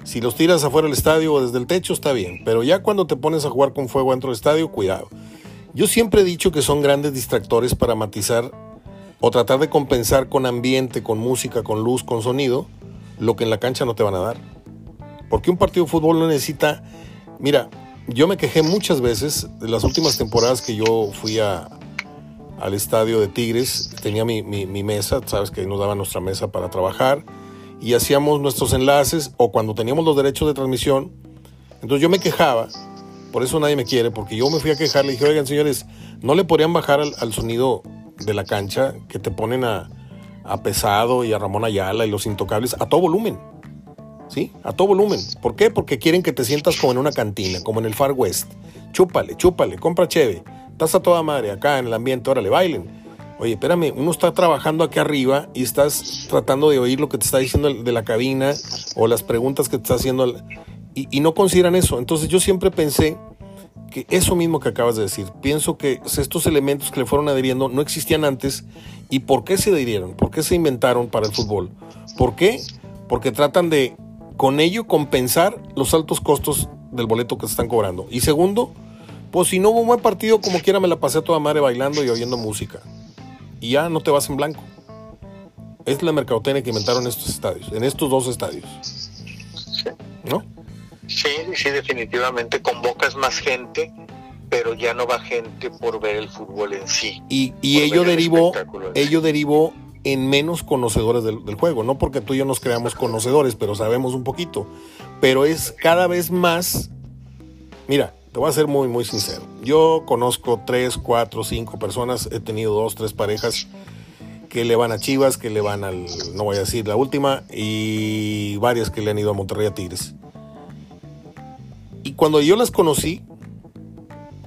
si los tiras afuera del estadio o desde el techo, está bien, pero ya cuando te pones a jugar con fuego dentro del estadio, cuidado. Yo siempre he dicho que son grandes distractores para matizar o tratar de compensar con ambiente, con música, con luz, con sonido, lo que en la cancha no te van a dar. Porque un partido de fútbol no necesita Mira, yo me quejé muchas veces de las últimas temporadas que yo fui al estadio de Tigres. Tenía mi, mesa, sabes que nos daba nuestra mesa para trabajar y hacíamos nuestros enlaces o cuando teníamos los derechos de transmisión. Entonces yo me quejaba, por eso nadie me quiere, porque yo me fui a quejar, le dije, oigan señores, ¿no le podrían bajar al, sonido de la cancha que te ponen a, a Pesado y a Ramón Ayala y los intocables a todo volumen? ¿Sí? A todo volumen. ¿Por qué? Porque quieren que te sientas como en una cantina, como en el Far West. Chúpale, chúpale, compra cheve. Estás a toda madre acá en el ambiente, órale, bailen. Oye, espérame, uno está trabajando aquí arriba y estás tratando de oír lo que te está diciendo de la cabina o las preguntas que te está haciendo y, no consideran eso. Entonces yo siempre pensé que eso mismo que acabas de decir, pienso que estos elementos que le fueron adhiriendo no existían antes y ¿por qué se adhirieron? ¿Por qué se inventaron para el fútbol? ¿Por qué? Porque tratan de con ello compensar los altos costos del boleto que se están cobrando. Y segundo, pues si no hubo un buen partido, como quiera me la pasé toda madre bailando y oyendo música. Y ya no te vas en blanco. Es la mercadotecnia que inventaron estos estadios, en estos dos estadios. ¿No? Sí, sí, definitivamente convocas más gente, pero ya no va gente por ver el fútbol en sí. Y, y ello derivó, ello derivó en menos conocedores del, juego. No porque tú y yo nos creamos conocedores, pero sabemos un poquito. Pero es cada vez más. Mira, te voy a ser muy, muy sincero. Yo conozco tres, cuatro, cinco personas. He tenido dos, tres parejas que le van a Chivas, que le van al, no voy a decir la última, y varias que le han ido a Monterrey a Tigres. Y cuando yo las conocí,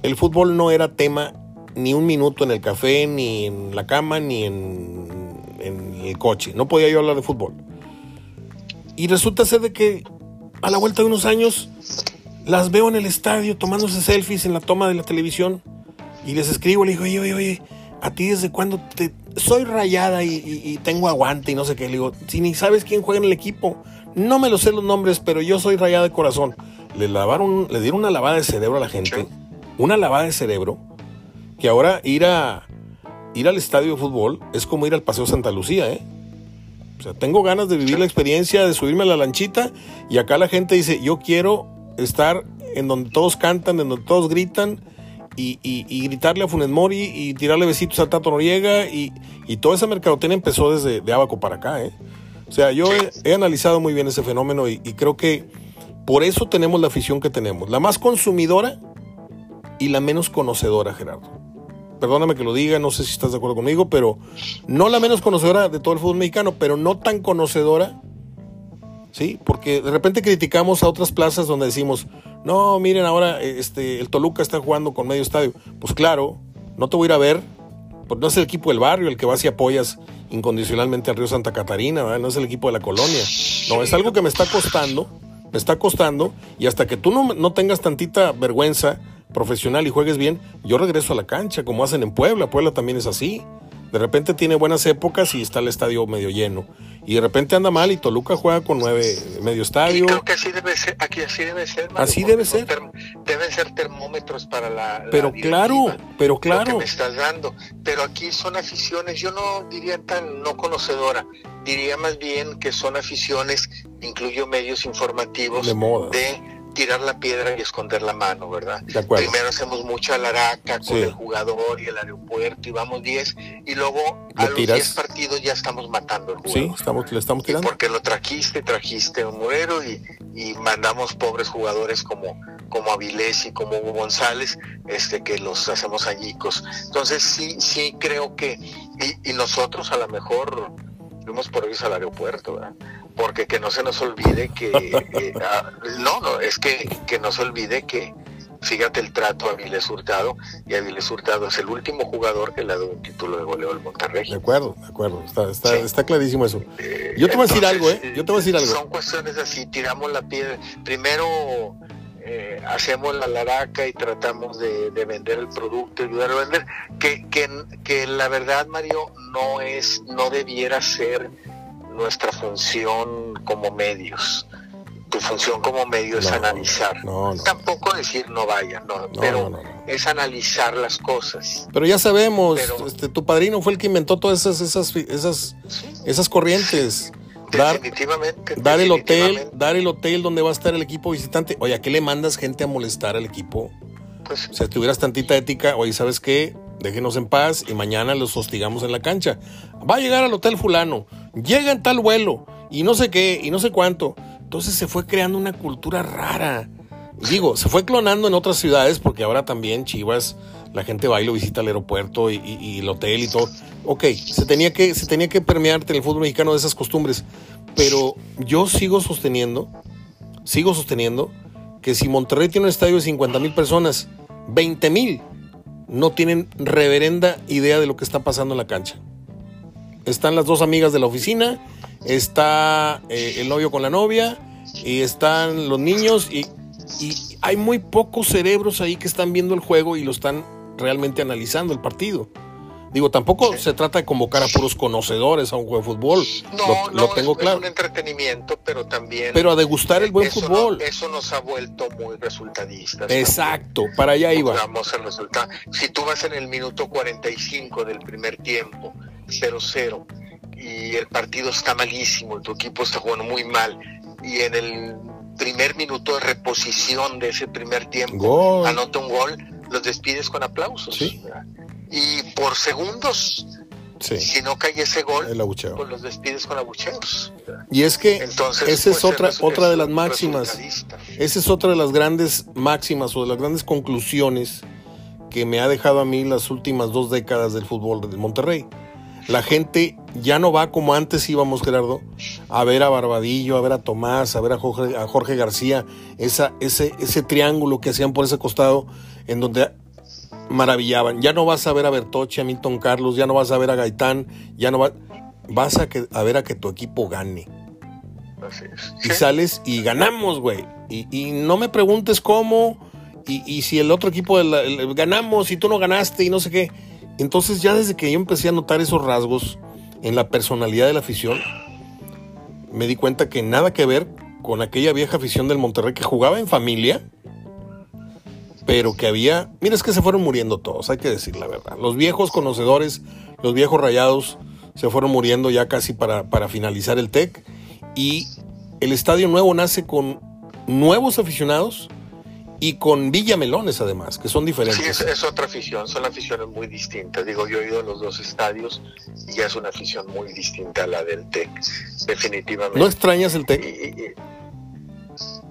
el fútbol no era tema ni un minuto en el café, ni en la cama, ni en en el coche. No podía yo hablar de fútbol. Y resulta ser de que a la vuelta de unos años las veo en el estadio tomándose selfies en la toma de la televisión y les escribo, le digo, oye, oye, oye, a ti desde cuándo te... Soy rayada y, tengo aguante y no sé qué. Le digo, si ni sabes quién juega en el equipo, no me lo sé los nombres, pero yo soy rayada de corazón. Le lavaron, le dieron una lavada de cerebro a la gente, una lavada de cerebro, que ahora ir a, ir al estadio de fútbol es como ir al Paseo Santa Lucía, ¿eh? O sea, tengo ganas de vivir la experiencia de subirme a la lanchita y acá la gente dice, yo quiero estar en donde todos cantan, en donde todos gritan y, gritarle a Funes Mori y tirarle besitos a Tato Noriega y, toda esa mercadotecnia empezó desde de Abaco para acá, ¿eh? O sea, yo he, analizado muy bien ese fenómeno y, y creo que por eso tenemos la afición que tenemos, la más consumidora y la menos conocedora, Gerardo perdóname que lo diga, no sé si estás de acuerdo conmigo, pero no la menos conocedora de todo el fútbol mexicano, pero no tan conocedora, ¿sí? Porque de repente criticamos a otras plazas donde decimos, no, miren, ahora este, el Toluca está jugando con medio estadio. Pues claro, no te voy a ir a ver, porque no es el equipo del barrio el que vas y apoyas incondicionalmente al Río Santa Catarina, no es el equipo de la colonia. No, es algo que me está costando, me está costando, y hasta que tú no, no tengas tantita vergüenza, profesional y juegues bien, yo regreso a la cancha, como hacen en Puebla. Puebla también es así. De repente tiene buenas épocas y está el estadio medio lleno. Y de repente anda mal y Toluca juega con nueve medio estadio. creo que así debe ser. Aquí así debe ser. así debe ser. deben ser termómetros para la. Pero claro, pero claro. que me estás dando. Pero aquí son aficiones, yo no diría tan no conocedora, diría más bien que son aficiones, incluyo medios informativos de moda. De tirar la piedra y esconder la mano, ¿verdad? Primero hacemos mucha laraca con el jugador y el aeropuerto y vamos 10 y luego a los 10 partidos ya estamos matando el juego. Sí, estamos, le estamos tirando. porque lo trajiste, trajiste un muero y, y mandamos pobres jugadores como, como Avilés y como Hugo González, este, que los hacemos añicos. Entonces sí, sí creo que, y, y nosotros a lo mejor fuimos por ellos al aeropuerto, ¿verdad? Porque que no se nos olvide que, eh, ah, no, no, es que, que no se olvide que, fíjate el trato a Avilés Hurtado, y Avilés Hurtado es el último jugador que le ha dado un título de goleo al Monterrey. De acuerdo, de acuerdo, está, está, está clarísimo eso. Eh, yo te voy a decir algo, ¿eh? Yo te voy a decir algo. Son cuestiones así, tiramos la piedra. Primero eh, hacemos la laraca y tratamos de, de, vender el producto, ayudar a vender, que, que, que la verdad, Mario, no es, no debiera ser nuestra función como medios. Tu función como medio es analizar. Tampoco decir no vaya, no, pero es analizar las cosas. Pero ya sabemos, este, tu padrino fue el que inventó todas esas, esas, esas, esas corrientes. Dar, definitivamente. dar el hotel, dar el hotel donde va a estar el equipo visitante. Oye, ¿a qué le mandas gente a molestar al equipo? Pues, O sea, si tuvieras tantita ética, oye, ¿sabes qué? Déjenos en paz y mañana los hostigamos en la cancha. Va a llegar al hotel fulano, llega en tal vuelo y no sé qué y no sé cuánto. Entonces se fue creando una cultura rara. Digo, se fue clonando en otras ciudades porque ahora también Chivas, la gente va y lo visita al aeropuerto y, el hotel y todo. Ok, se tenía, que, se tenía que permearte en el fútbol mexicano de esas costumbres. Pero yo sigo sosteniendo, sigo sosteniendo que si Monterrey tiene un estadio de 50 mil personas, 20 mil no tienen reverenda idea de lo que está pasando en la cancha. Están las dos amigas de la oficina, está eh, el novio con la novia, y están los niños, y, y hay muy pocos cerebros ahí que están viendo el juego y lo están realmente analizando el partido. Digo, tampoco se trata de convocar a puros conocedores a un juego de fútbol. no, lo, no, lo tengo es, claro. es un entretenimiento, pero también... Pero a degustar el buen eso fútbol. no- eso nos ha vuelto muy resultadistas. Exacto, para allá iba. Vamos al resultado. Si tú vas en el minuto 45 del primer tiempo, 0-0, y el partido está malísimo, tu equipo está jugando muy mal, y en el primer minuto de reposición de ese primer tiempo Gol. anota un gol, los despides con aplausos. Sí. Y por segundos, Sí, si no cae ese gol, el abucheo. pues los despides con abucheos. Y es que Entonces, esa es pues, otra, otra de las máximas. Esa es otra de las grandes máximas o de las grandes conclusiones que me ha dejado a mí las últimas dos décadas del fútbol de Monterrey. La gente ya no va como antes íbamos, Gerardo, a ver a Barbadillo, a ver a Tomás, a ver a Jorge, a Jorge García, esa, ese, ese triángulo que hacían por ese costado en donde maravillaban. Ya no vas a ver a Bertoche, a Milton Carlos, ya no vas a ver a Gaitán, ya no vas, vas a, que, a ver a que tu equipo gane Así es. y Sí. sales y ganamos, güey. Y, y no me preguntes cómo y, y si el otro equipo el- ganamos y tú no ganaste y no sé qué. Entonces ya desde que yo empecé a notar esos rasgos en la personalidad de la afición, me di cuenta que nada que ver con aquella vieja afición del Monterrey que jugaba en familia, pero que había... Mira, es que se fueron muriendo todos, hay que decir la verdad. Los viejos conocedores, los viejos rayados, se fueron muriendo ya casi para, para finalizar el TEC. Y el estadio nuevo nace con nuevos aficionados y con Villamelones además, que son Sí, diferentes. es, es otra afición, son aficiones muy distintas. Digo, yo he ido a los dos estadios y ya es una afición muy distinta a la del TEC, definitivamente. ¿No extrañas el TEC? y- y-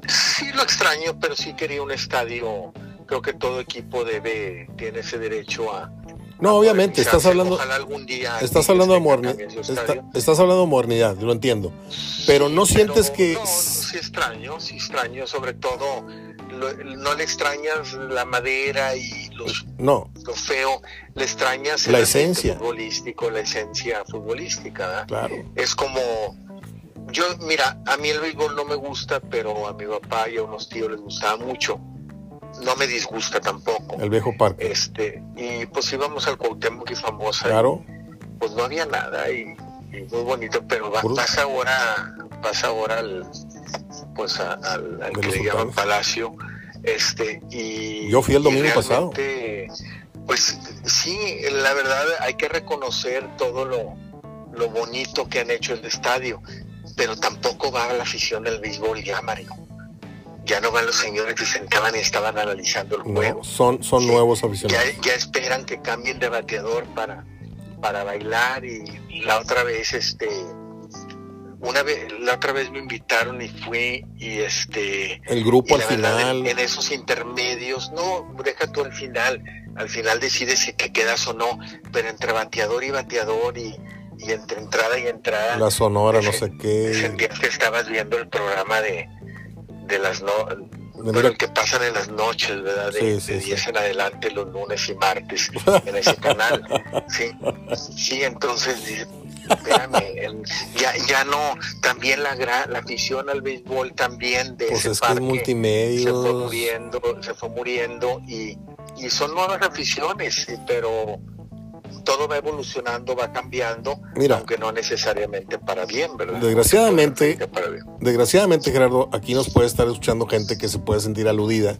sí lo extraño, pero sí quería un estadio. Creo que todo equipo debe tiene ese derecho a. No, obviamente, estás hablando, Ojalá algún día estás hablando de tenga moderni- también su está- estás hablando de modernidad, lo entiendo. Pero no sientes que No, sí extraño, sí extraño, sobre todo lo- no le extrañas la madera y los, no, lo feo, le extrañas La el ambiente esencia. futbolístico, la esencia futbolística. ¿verdad? claro. Es como, yo, mira, a mí el béisbol no me gusta, pero a mi papá y a unos tíos les gustaba mucho. No me disgusta tampoco. El viejo parque. Este, y pues íbamos al Cuauhtémoc y famosa. y, Claro. pues no había nada y, y muy bonito, pero va- vas ahora, vas ahora al, pues a- al, al que le llaman. Palacio, este, y Yo fui el domingo pasado. Pues sí, la verdad hay que reconocer todo lo, lo bonito que han hecho el estadio, pero tampoco va la afición del béisbol ya, Mario. Ya no van los señores que se sentaban y estaban analizando el juego No, son, son Sí. nuevos ya, aficionados. ya esperan que cambien de bateador para, para bailar y la otra vez este una vez la otra vez me invitaron y fui y este El grupo al verdad, final. en, en esos intermedios no deja tú al final al final decides si te quedas o no pero entre bateador y bateador y, y entre entrada y entrada La sonora, no sé qué. sentías que estabas viendo el programa de de las no el que pasan en las noches, ¿verdad? De, Sí, sí, de sí. 10 en adelante, los lunes y martes, en ese canal. Sí, sí entonces, espérame, el- ya, ya no, también la, gra- la afición al béisbol también de Pues ese es que es parque multimedia. se fue muriendo, se fue muriendo y, y son nuevas aficiones, pero todo va evolucionando, va cambiando, Mira. aunque no necesariamente para bien, ¿verdad? Desgraciadamente- Para bien. Desgraciadamente, Gerardo, aquí nos puede estar escuchando gente que se puede sentir aludida,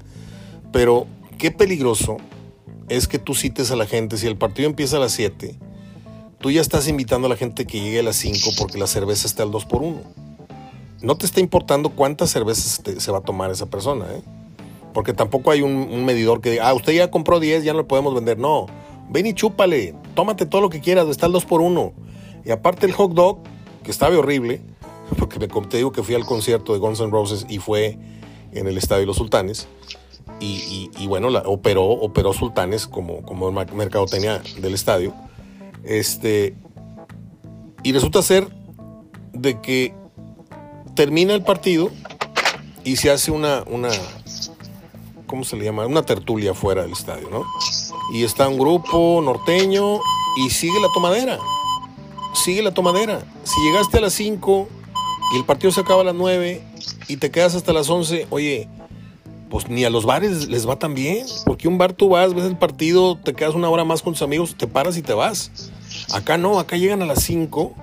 pero qué peligroso es que tú cites a la gente, si el partido empieza a las 7, tú ya estás invitando a la gente que llegue a las 5 porque la cerveza está al 2 por 1 No te está importando cuántas cervezas se va a tomar esa persona, ¿eh? Porque tampoco hay un, medidor que diga, ah, usted ya compró 10, ya no lo podemos vender. No, ven y chúpale, tómate todo lo que quieras, está el 2 por 1 Y aparte el hot dog, que estaba horrible, porque me te digo que fui al concierto de Guns N' Roses y fue en el Estadio de los Sultanes. Y, bueno, la, operó, operó Sultanes como, como mercadotecnia del estadio. Este, y resulta ser de que termina el partido y se hace una, una, ¿cómo se le llama? Una tertulia fuera del estadio, ¿no? Y está un grupo norteño y sigue la tomadera. Sigue la tomadera. Si llegaste a las 5 y el partido se acaba a las 9 y te quedas hasta las 11, oye, pues ni a los bares les va tan bien. Porque un bar tú vas, ves el partido, te quedas una hora más con tus amigos, te paras y te vas. Acá no, acá llegan a las 5,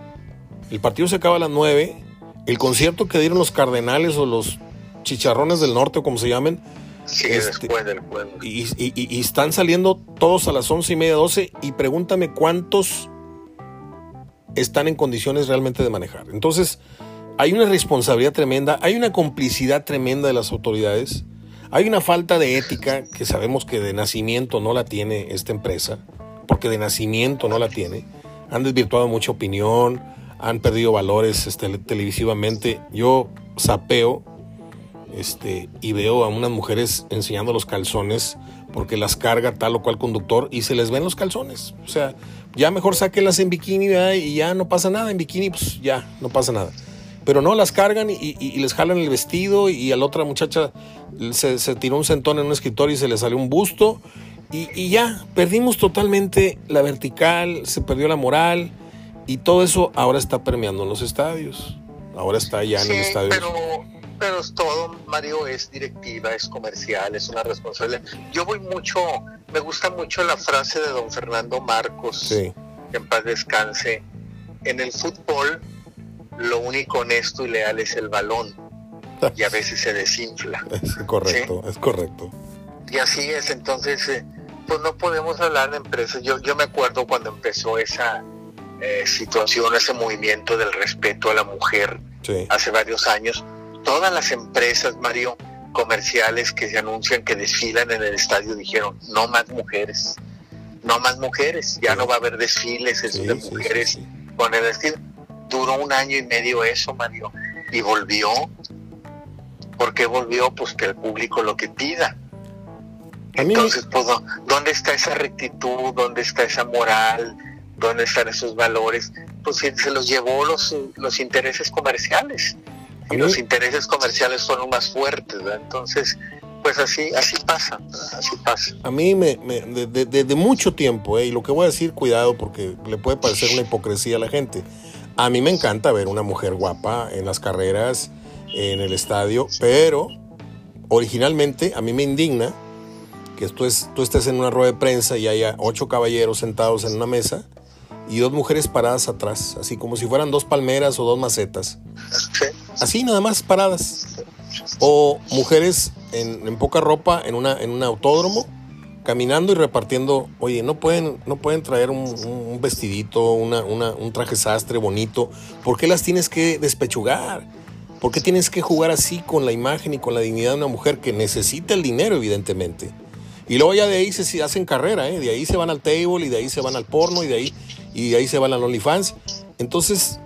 el partido se acaba a las 9, el concierto que dieron los Cardenales o los Chicharrones del Norte como se llamen, Este, después del juego. Y, están saliendo todos a las once y media, doce, y pregúntame cuántos están en condiciones realmente de manejar. Entonces, hay una responsabilidad tremenda, hay una complicidad tremenda de las autoridades, hay una falta de ética que sabemos que de nacimiento no la tiene esta empresa, porque de nacimiento no la tiene. Han desvirtuado mucha opinión, han perdido valores este, televisivamente. Yo sapeo este, y veo a unas mujeres enseñando los calzones porque las carga tal o cual conductor y se les ven los calzones. O sea, ya mejor sáquenlas en bikini y ya no pasa nada. En bikini, pues ya, no pasa nada. Pero no, las cargan y, les jalan el vestido y a la otra muchacha se, tiró un sentón en un escritorio y se le salió un busto. Y, y, ya, perdimos totalmente la vertical, se perdió la moral y todo eso ahora está permeando en los estadios. Ahora está ya en el estadio pero es todo, Mario, es directiva, es comercial, es una responsabilidad. Yo voy mucho, me gusta mucho la frase de don Fernando Marcos, que en paz descanse. En el fútbol, lo único honesto y leal es el balón, y a veces se desinfla. Es correcto, es correcto. Y así es, entonces, eh, pues no podemos hablar de empresas. Yo, yo me acuerdo cuando empezó esa eh, situación, ese movimiento del respeto a la mujer hace varios años todas las empresas, Mario, comerciales que se anuncian que desfilan en el estadio dijeron, no más mujeres, no más mujeres, ya no va a haber desfiles de mujeres con el estilo. Duró un año y medio eso, Mario, y volvió. ¿Por qué volvió? Pues que el público lo que pida. Entonces, pues, ¿dónde está esa rectitud? ¿Dónde está esa moral? ¿Dónde están esos valores? Pues se los llevó los, los intereses comerciales y los intereses comerciales son más fuertes, entonces pues así así pasa, así pasa. A mí me, desde mucho tiempo, eh, y lo que voy a decir, cuidado porque le puede parecer una hipocresía a la gente. A mí me encanta ver una mujer guapa en las carreras, en el estadio, pero originalmente a mí me indigna que tú, es, tú estés en una rueda de prensa y haya ocho caballeros sentados en una mesa y dos mujeres paradas atrás, así como si fueran dos palmeras o dos macetas. Así nada más paradas. O mujeres en, poca ropa en, una, en un autódromo, caminando y repartiendo. Oye, no pueden, no pueden traer un, vestidito, un traje sastre bonito. ¿Por qué las tienes que despechugar? ¿Por qué tienes que jugar así con la imagen y con la dignidad de una mujer que necesita el dinero, evidentemente? Y luego ya de ahí se hacen carrera, ¿eh? de ahí se van al table y de ahí se van al porno y de ahí, y ahí se van al OnlyFans. Entonces,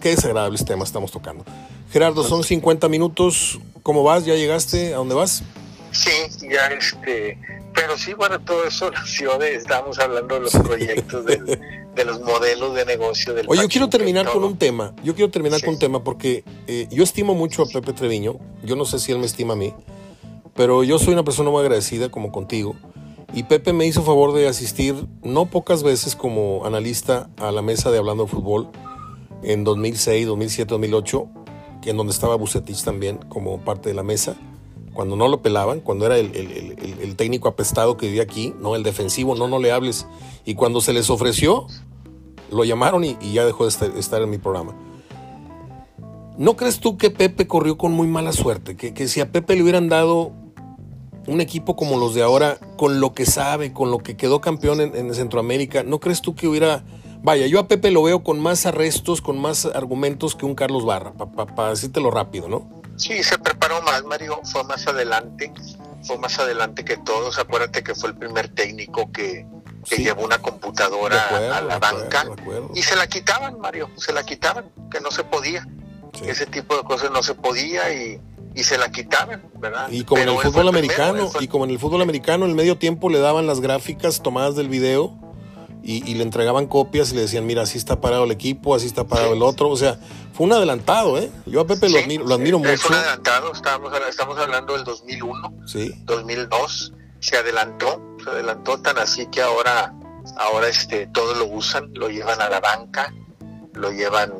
qué desagradables temas estamos tocando. Gerardo, son 50 minutos. ¿Cómo vas? ¿Ya llegaste? ¿A dónde vas? Sí, ya este. Pero sí, bueno, todo eso nació de. Estamos hablando de los proyectos, de, los modelos de negocio. Del Oye, yo quiero terminar con un tema. Yo quiero terminar con un tema porque eh, yo estimo mucho a Pepe Treviño. Yo no sé si él me estima a mí. Pero yo soy una persona muy agradecida como contigo. Y Pepe me hizo favor de asistir no pocas veces como analista a la mesa de Hablando de Fútbol en 2006, 2007, 2008, en donde estaba Bucetich también como parte de la mesa, cuando no lo pelaban, cuando era el, técnico apestado que vivía aquí, no el defensivo, no, no le hables. Y cuando se les ofreció, lo llamaron y, ya dejó de estar en mi programa. ¿No crees tú que Pepe corrió con muy mala suerte? Que, que si a Pepe le hubieran dado un equipo como los de ahora, con lo que sabe, con lo que quedó campeón en, Centroamérica, ¿no crees tú que hubiera Vaya, yo a Pepe lo veo con más arrestos, con más argumentos que un Carlos Barra, para decírtelo rápido, ¿no? Sí, se preparó más, Mario, fue más adelante, fue más adelante que todos. Acuérdate que fue el primer técnico que, llevó una computadora a la banca y se la quitaban, Mario, se la quitaban, que no se podía. Ese tipo de cosas no se podía y, se la quitaban, ¿verdad? Y como en el fútbol americano, y como en el fútbol americano, el medio tiempo le daban las gráficas tomadas del video y, le entregaban copias y le decían, mira, así está parado el equipo, así está parado el otro. O sea, fue un adelantado, ¿eh? Yo a Pepe lo admiro, lo admiro mucho. Es un adelantado, estamos, estamos hablando del 2001, sí. 2002, se adelantó, se adelantó tan así que ahora, ahora este, todos lo usan, lo llevan a la banca, lo llevan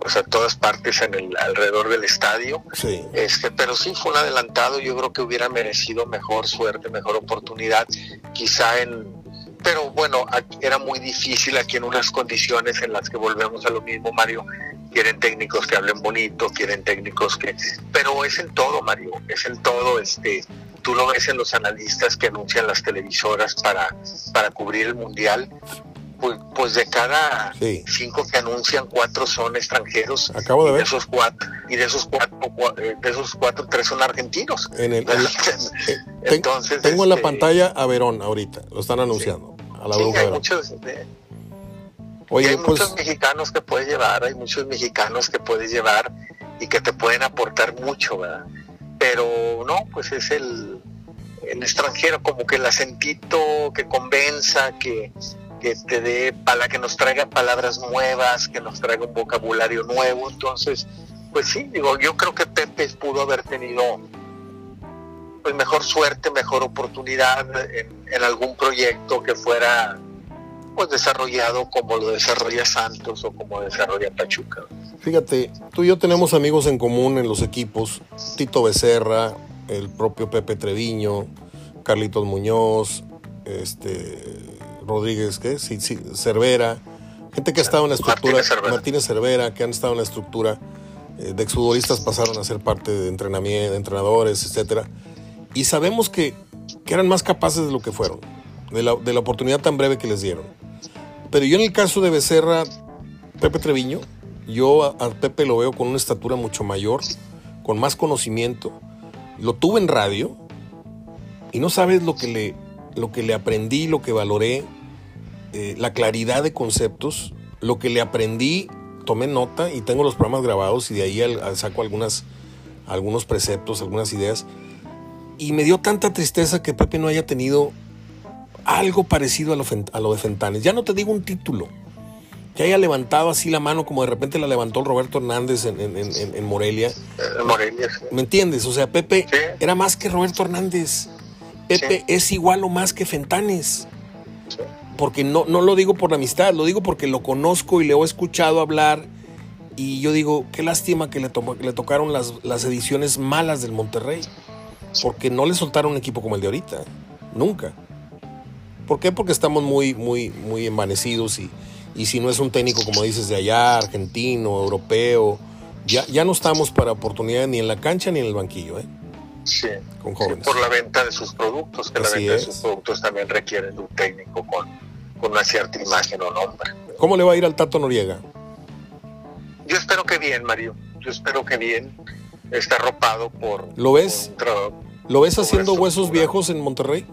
pues a todas partes en el alrededor del estadio. Sí. Este, pero sí fue un adelantado, yo creo que hubiera merecido mejor suerte, mejor oportunidad, quizá en pero bueno, era muy difícil aquí en unas condiciones en las que volvemos a lo mismo, Mario. Quieren técnicos que hablen bonito, quieren técnicos que... Pero es en todo, Mario, es en todo. Este, tú lo ves en los analistas que anuncian las televisoras para, para cubrir el Mundial. Pues, pues de cada cinco que anuncian, cuatro son extranjeros. Acabo de ver. Y de esos cuatro, y de esos cuatro, eh, de esos cuatro tres son argentinos. En el, eh, Entonces, tengo en la este, pantalla a Verón ahorita, lo están anunciando. A la sí, hay muchos, hay pues muchos mexicanos que puedes llevar, hay muchos mexicanos que puedes llevar y que te pueden aportar mucho, ¿verdad? Pero no, pues es el, el extranjero como que el acentito que convenza, que, que te dé para que nos traiga palabras nuevas, que nos traiga un vocabulario nuevo. Entonces, pues sí, digo, yo creo que Pepe pudo haber tenido pues mejor suerte, mejor oportunidad en, algún proyecto que fuera pues desarrollado como lo desarrolla Santos o como desarrolla Pachuca. Fíjate, tú y yo tenemos amigos en común en los equipos, Tito Becerra, el propio Pepe Treviño, Carlitos Muñoz, este Rodríguez, ¿qué? Sí, sí, Cervera, gente que ha estado en la estructura, Martínez Cervera. que han estado en la estructura eh, de exfutbolistas pasaron a ser parte de entrenamiento, de entrenadores, etcétera. Y sabemos que, eran más capaces de lo que fueron, de la, de la oportunidad tan breve que les dieron. Pero yo en el caso de Becerra, Pepe Treviño, yo a, a, Pepe lo veo con una estatura mucho mayor, con más conocimiento. Lo tuve en radio y no sabes lo que le, lo que le aprendí, lo que valoré eh, la claridad de conceptos, lo que le aprendí, tomé nota y tengo los programas grabados y de ahí saco algunas, algunos preceptos, algunas ideas. Y me dio tanta tristeza que Pepe no haya tenido algo parecido a lo, a lo de Fentanes. Ya no te digo un título, que haya levantado así la mano como de repente la levantó el Roberto Hernández en, en, Morelia. Morelia, ¿Me entiendes? O sea, Pepe era más que Roberto Hernández. Pepe es igual o más que Fentanes porque no, no lo digo por la amistad, lo digo porque lo conozco y le he escuchado hablar. Y yo digo, qué lástima que le, le tocaron las, las, ediciones malas del Monterrey. Porque no le soltaron un equipo como el de ahorita. Nunca. ¿Por qué? Porque estamos muy, muy, muy envanecidos y, y si no es un técnico, como dices, de allá, argentino, europeo, ya, ya no estamos para oportunidades ni en la cancha ni en el banquillo, ¿eh? Sí, con jóvenes. por la venta de sus productos, que la venta de sus productos también requiere de un técnico con, con una cierta imagen o nombre. ¿Cómo le va a ir al Tato Noriega? Yo espero que bien, Mario. Yo espero que bien. Está arropado por. ¿Lo ves? ¿Lo ves haciendo huesos viejos en Monterrey?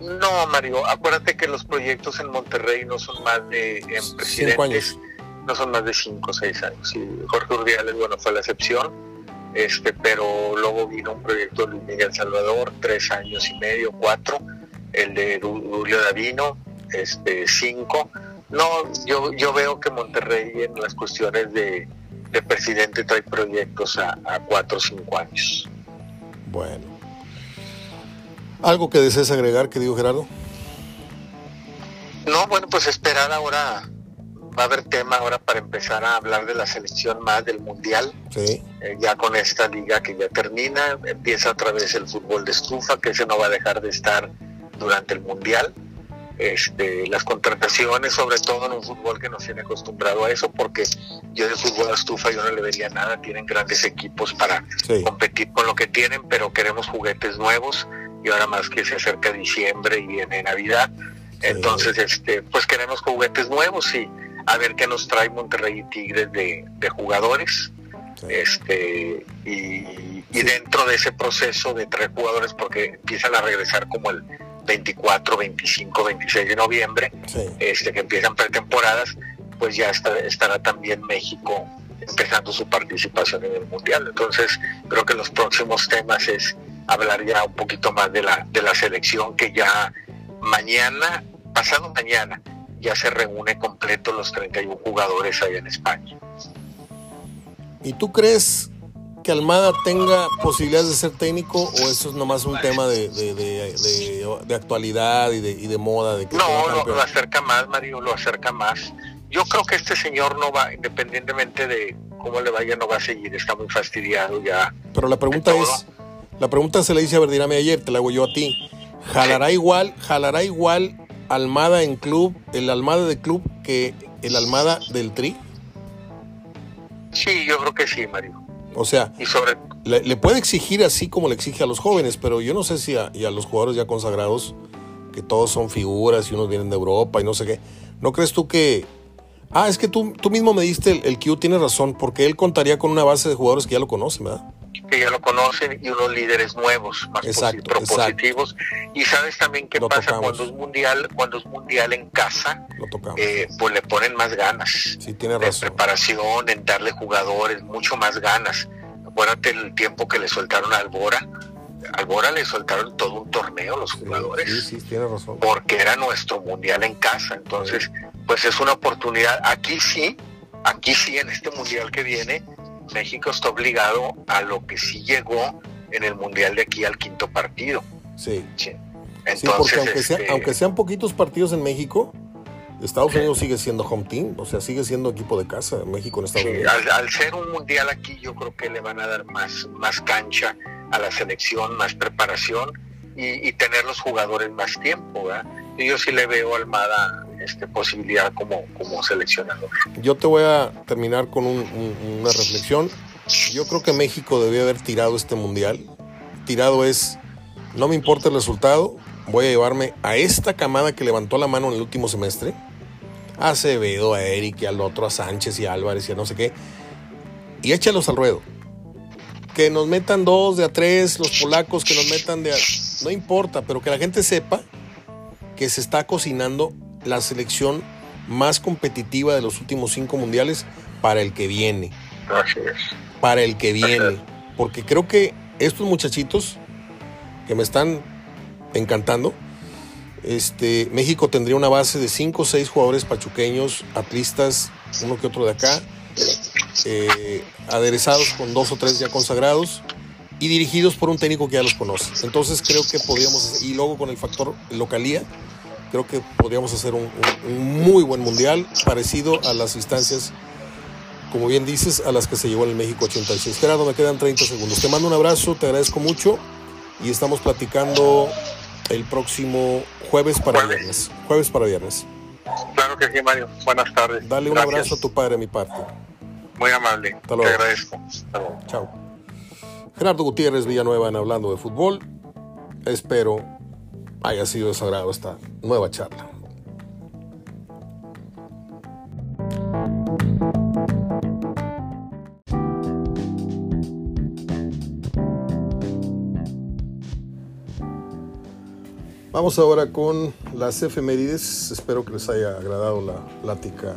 No, Mario. Acuérdate que los proyectos en Monterrey no son más de en presidentes. No son más de cinco o seis años. Y Jorge Urdiales, bueno, fue la excepción este, pero luego vino un proyecto de Luis Miguel Salvador, tres años y medio, cuatro, el de Julio Davino, este, cinco. No, yo, yo veo que Monterrey en las cuestiones de, presidente trae proyectos a, a cuatro o cinco años. Bueno. ¿Algo que desees agregar, que digo Gerardo? No, bueno, pues esperar ahora va a haber tema ahora para empezar a hablar de la selección más del mundial. Sí. Eh, ya con esta liga que ya termina, empieza otra vez el fútbol de estufa, que ese no va a dejar de estar durante el mundial. Este, las contrataciones, sobre todo en un fútbol que nos tiene acostumbrado a eso, porque yo de fútbol de estufa yo no le vería nada, tienen grandes equipos para competir con lo que tienen, pero queremos juguetes nuevos y ahora más que se acerca diciembre y viene Navidad. Entonces, este, pues queremos juguetes nuevos y a ver qué nos trae Monterrey y Tigres de, jugadores. Este, y, dentro de ese proceso de tres jugadores, porque empiezan a regresar como el 24, 25, 26 de noviembre, este, que empiezan pretemporadas, pues ya estará también México empezando su participación en el Mundial. Entonces, creo que los próximos temas es hablar ya un poquito más de la, de la selección que ya mañana, pasado mañana, ya se reúne completo los 31 jugadores ahí en España. ¿Y tú crees que Almada tenga posibilidades de ser técnico o eso es nomás un tema de, de, actualidad y de, y de moda? De que no, lo, lo, acerca más, Mario, lo acerca más. Yo creo que este señor no va, independientemente de cómo le vaya, no va a seguir, está muy fastidiado ya. Pero la pregunta es, la pregunta se le dice a Verdirame ayer, te la hago yo a ti. ¿Jalará igual, jalará igual Almada en club, el Almada de club que el Almada del Tri? Sí, yo creo que sí, Mario. O sea, le, puede exigir así como le exige a los jóvenes, pero yo no sé si a, y a los jugadores ya consagrados, que todos son figuras y unos vienen de Europa y no sé qué. ¿No crees tú que... Ah, es que tú, tú mismo me diste el, el Q, tienes razón, porque él contaría con una base de jugadores que ya lo conocen, ¿verdad? Que ya lo conocen y unos líderes nuevos, más propositivos. Y sabes también qué pasa cuando es mundial, cuando es mundial en casa, eh, pues le ponen más ganas. Sí, tiene razón. En preparación, en darle jugadores, mucho más ganas. Acuérdate el tiempo que le soltaron a Albora. Albora le soltaron todo un torneo los jugadores. Sí, sí, tiene razón. Porque era nuestro mundial en casa. Entonces, pues es una oportunidad. Aquí sí, aquí sí, en este mundial que viene, México está obligado a lo que sí llegó en el Mundial de aquí al quinto partido. Sí. Entonces, porque aunque, este, aunque sean poquitos partidos en México, Estados Unidos sigue siendo home team, o sea, sigue siendo equipo de casa, México en Estados Unidos. Al, ser un mundial aquí, yo creo que le van a dar más, más cancha a la selección, más preparación y, tener los jugadores más tiempo. ¿verdad? Y yo sí le veo a Almada este, posibilidad como, como seleccionador. Yo te voy a terminar con una reflexión. Yo creo que México debió haber tirado este mundial. Tirado es, no me importa el resultado, voy a llevarme a esta camada que levantó la mano en el último semestre. A Acevedo, a Eric, y al otro, a Sánchez y a Álvarez y a no sé qué. Y échalos al ruedo. Que nos metan dos de a tres, los polacos que nos metan de a... No importa, pero que la gente sepa que se está cocinando la selección más competitiva de los últimos cinco mundiales para el que viene. Para el que viene. Porque creo que estos muchachitos que me están encantando, este, México tendría una base de cinco o seis jugadores pachuqueños, atlistas, uno que otro de acá, eh, aderezados con dos o tres ya consagrados y dirigidos por un técnico que ya los conoce. Entonces creo que podríamos, y luego con el factor localía, creo que podríamos hacer un, muy buen mundial, parecido a las instancias, como bien dices, a las que se llevó en el México 86. Gerardo, me quedan 30 segundos. Te mando un abrazo, te agradezco mucho y estamos platicando el próximo jueves para viernes. Jueves para viernes. Claro que sí, Mario. Buenas tardes. Dale un abrazo a tu padre mi parte. Muy amable. Te agradezco. Chao. Gerardo Gutiérrez Villanueva en Hablando de Fútbol. Espero haya sido de esta nueva charla. Vamos ahora con las efemérides. Espero que les haya agradado la plática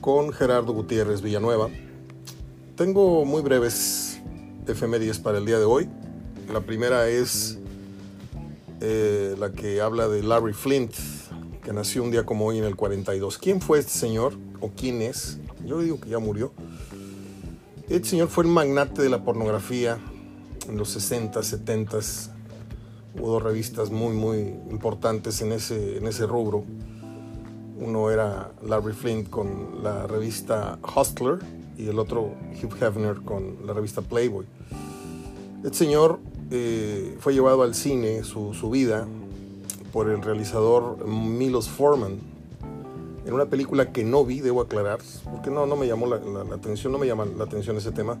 con Gerardo Gutiérrez Villanueva. Tengo muy breves efemérides para el día de hoy. La primera es eh, la que habla de Larry Flint, que nació un día como hoy en el 42. ¿Quién fue este señor o quién es? Yo digo que ya murió. Este señor fue el magnate de la pornografía en los 60, 70. Hubo dos revistas muy, muy importantes en ese, en ese rubro. Uno era Larry Flint con la revista Hustler y el otro Hugh Hefner con la revista Playboy. Este señor eh, fue llevado al cine su, vida por el realizador Milos Forman en una película que no vi, debo aclarar, porque no, no me llamó la, atención, no me llama la atención ese tema,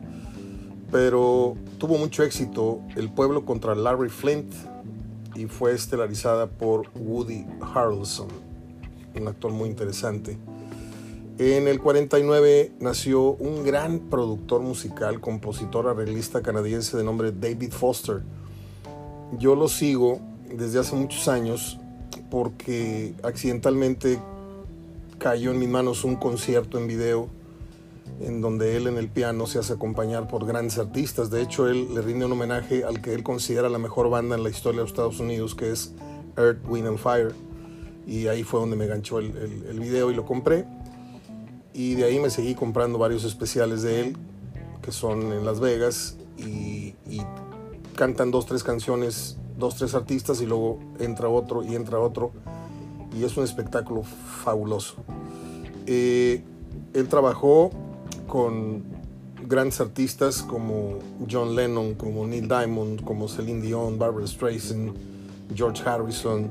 pero tuvo mucho éxito El pueblo contra Larry Flint y fue estelarizada por Woody Harrelson, un actor muy interesante. En el 49 nació un gran productor musical, compositor, arreglista canadiense de nombre David Foster. Yo lo sigo desde hace muchos años porque accidentalmente cayó en mis manos un concierto en video en donde él en el piano se hace acompañar por grandes artistas. De hecho, él le rinde un homenaje al que él considera la mejor banda en la historia de los Estados Unidos, que es Earth, Wind and Fire. Y ahí fue donde me ganchó el, el, video y lo compré. Y de ahí me seguí comprando varios especiales de él, que son en Las Vegas, y, cantan dos, tres canciones, dos, tres artistas, y luego entra otro y entra otro. Y es un espectáculo fabuloso. Eh, él trabajó con grandes artistas como John Lennon, como Neil Diamond, como Celine Dion, Barbara Streisand, George Harrison,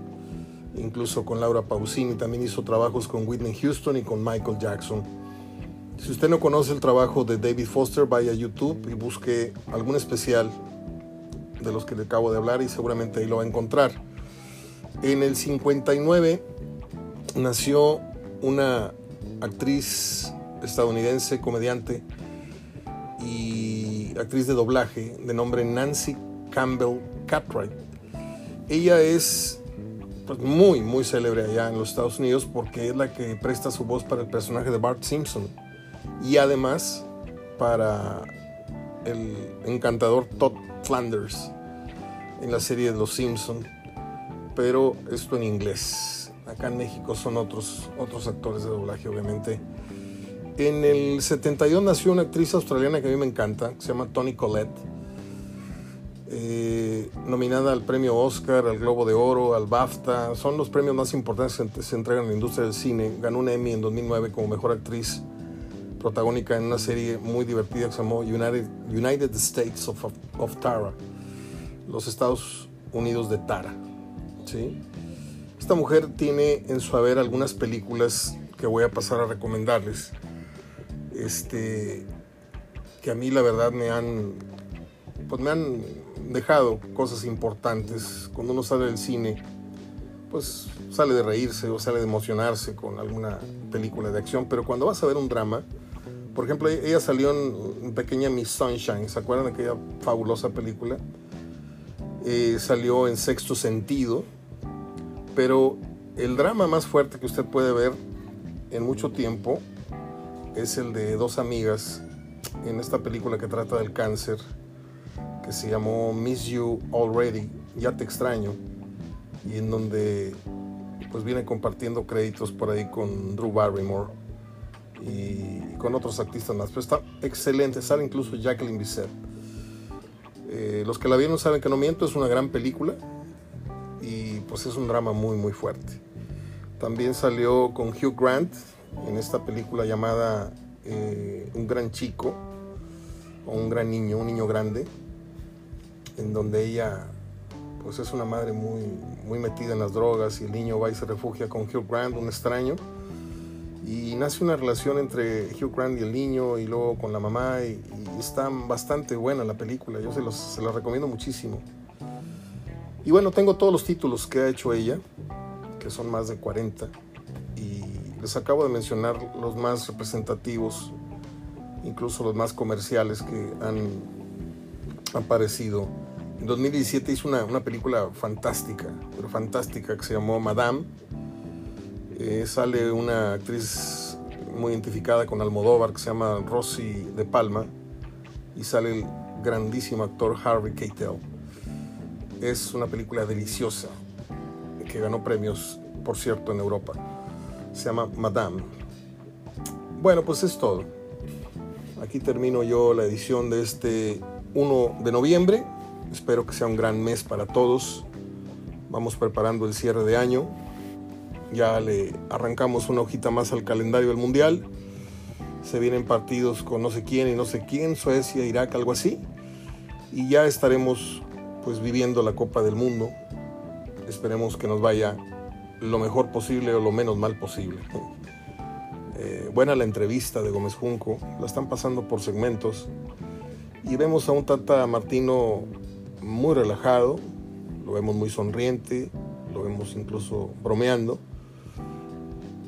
incluso con Laura Pausini. También hizo trabajos con Whitney Houston y con Michael Jackson. Si usted no conoce el trabajo de David Foster, vaya a YouTube y busque algún especial de los que le acabo de hablar y seguramente ahí lo va a encontrar. En el 59 nació una actriz estadounidense, comediante y actriz de doblaje de nombre Nancy Campbell Cartwright. Ella es pues, muy, muy célebre allá en los Estados Unidos porque es la que presta su voz para el personaje de Bart Simpson y además para el encantador Todd Flanders en la serie de Los Simpson, pero esto en inglés. Acá en México son otros, otros actores de doblaje, obviamente. En el 72 nació una actriz australiana que a mí me encanta, que se llama Toni Collette, eh, nominada al premio Oscar, al Globo de Oro, al BAFTA. Son los premios más importantes que se entregan en la industria del cine. Ganó un Emmy en 2009 como mejor actriz protagónica en una serie muy divertida que se llamó United, United States of, of Tara, los Estados Unidos de Tara. ¿sí? Esta mujer tiene en su haber algunas películas que voy a pasar a recomendarles este, que a mí la verdad me han, pues me han dejado cosas importantes. Cuando uno sale del cine, pues sale de reírse o sale de emocionarse con alguna película de acción, pero cuando vas a ver un drama, por ejemplo, ella salió en Pequeña Miss Sunshine, ¿se acuerdan de aquella fabulosa película? Eh, salió en Sexto Sentido, pero el drama más fuerte que usted puede ver en mucho tiempo es el de dos amigas en esta película que trata del cáncer, que se llamó Miss You Already, Ya Te Extraño, y en donde pues viene compartiendo créditos por ahí con Drew Barrymore y con otros artistas más. Pero está excelente, sale incluso Jacqueline Bisset. Eh, los que la vieron saben que no miento, es una gran película y pues es un drama muy muy fuerte. También salió con Hugh Grant, en esta película llamada eh, Un gran chico o un gran niño, un niño grande, en donde ella pues es una madre muy, muy metida en las drogas y el niño va y se refugia con Hugh Grant, un extraño, y nace una relación entre Hugh Grant y el niño y luego con la mamá y, está bastante buena la película, yo se, los, se la recomiendo muchísimo. Y bueno, tengo todos los títulos que ha hecho ella, que son más de 40 les acabo de mencionar los más representativos, incluso los más comerciales que han aparecido. En 2017 hizo una, una película fantástica, pero fantástica, que se llamó Madame. Eh, sale una actriz muy identificada con Almodóvar que se llama Rosy de Palma y sale el grandísimo actor Harvey Keitel. Es una película deliciosa que ganó premios, por cierto, en Europa se llama Madame. Bueno, pues es todo. Aquí termino yo la edición de este 1 de noviembre. Espero que sea un gran mes para todos. Vamos preparando el cierre de año. Ya le arrancamos una hojita más al calendario del Mundial. Se vienen partidos con no sé quién y no sé quién, Suecia, Irak, algo así. Y ya estaremos pues viviendo la Copa del Mundo. Esperemos que nos vaya lo mejor posible o lo menos mal posible. Eh, buena la entrevista de Gómez Junco, la están pasando por segmentos y vemos a un Tata Martino muy relajado, lo vemos muy sonriente, lo vemos incluso bromeando.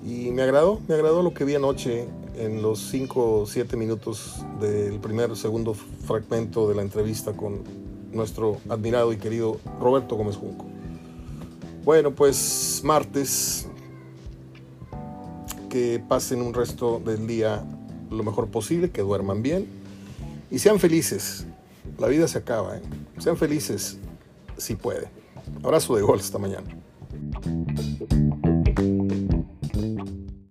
Y me agradó, me agradó lo que vi anoche en los 5 o 7 minutos del primer segundo fragmento de la entrevista con nuestro admirado y querido Roberto Gómez Junco. Bueno, pues martes, que pasen un resto del día lo mejor posible, que duerman bien y sean felices. La vida se acaba, ¿eh? sean felices si puede. Abrazo de gol esta mañana.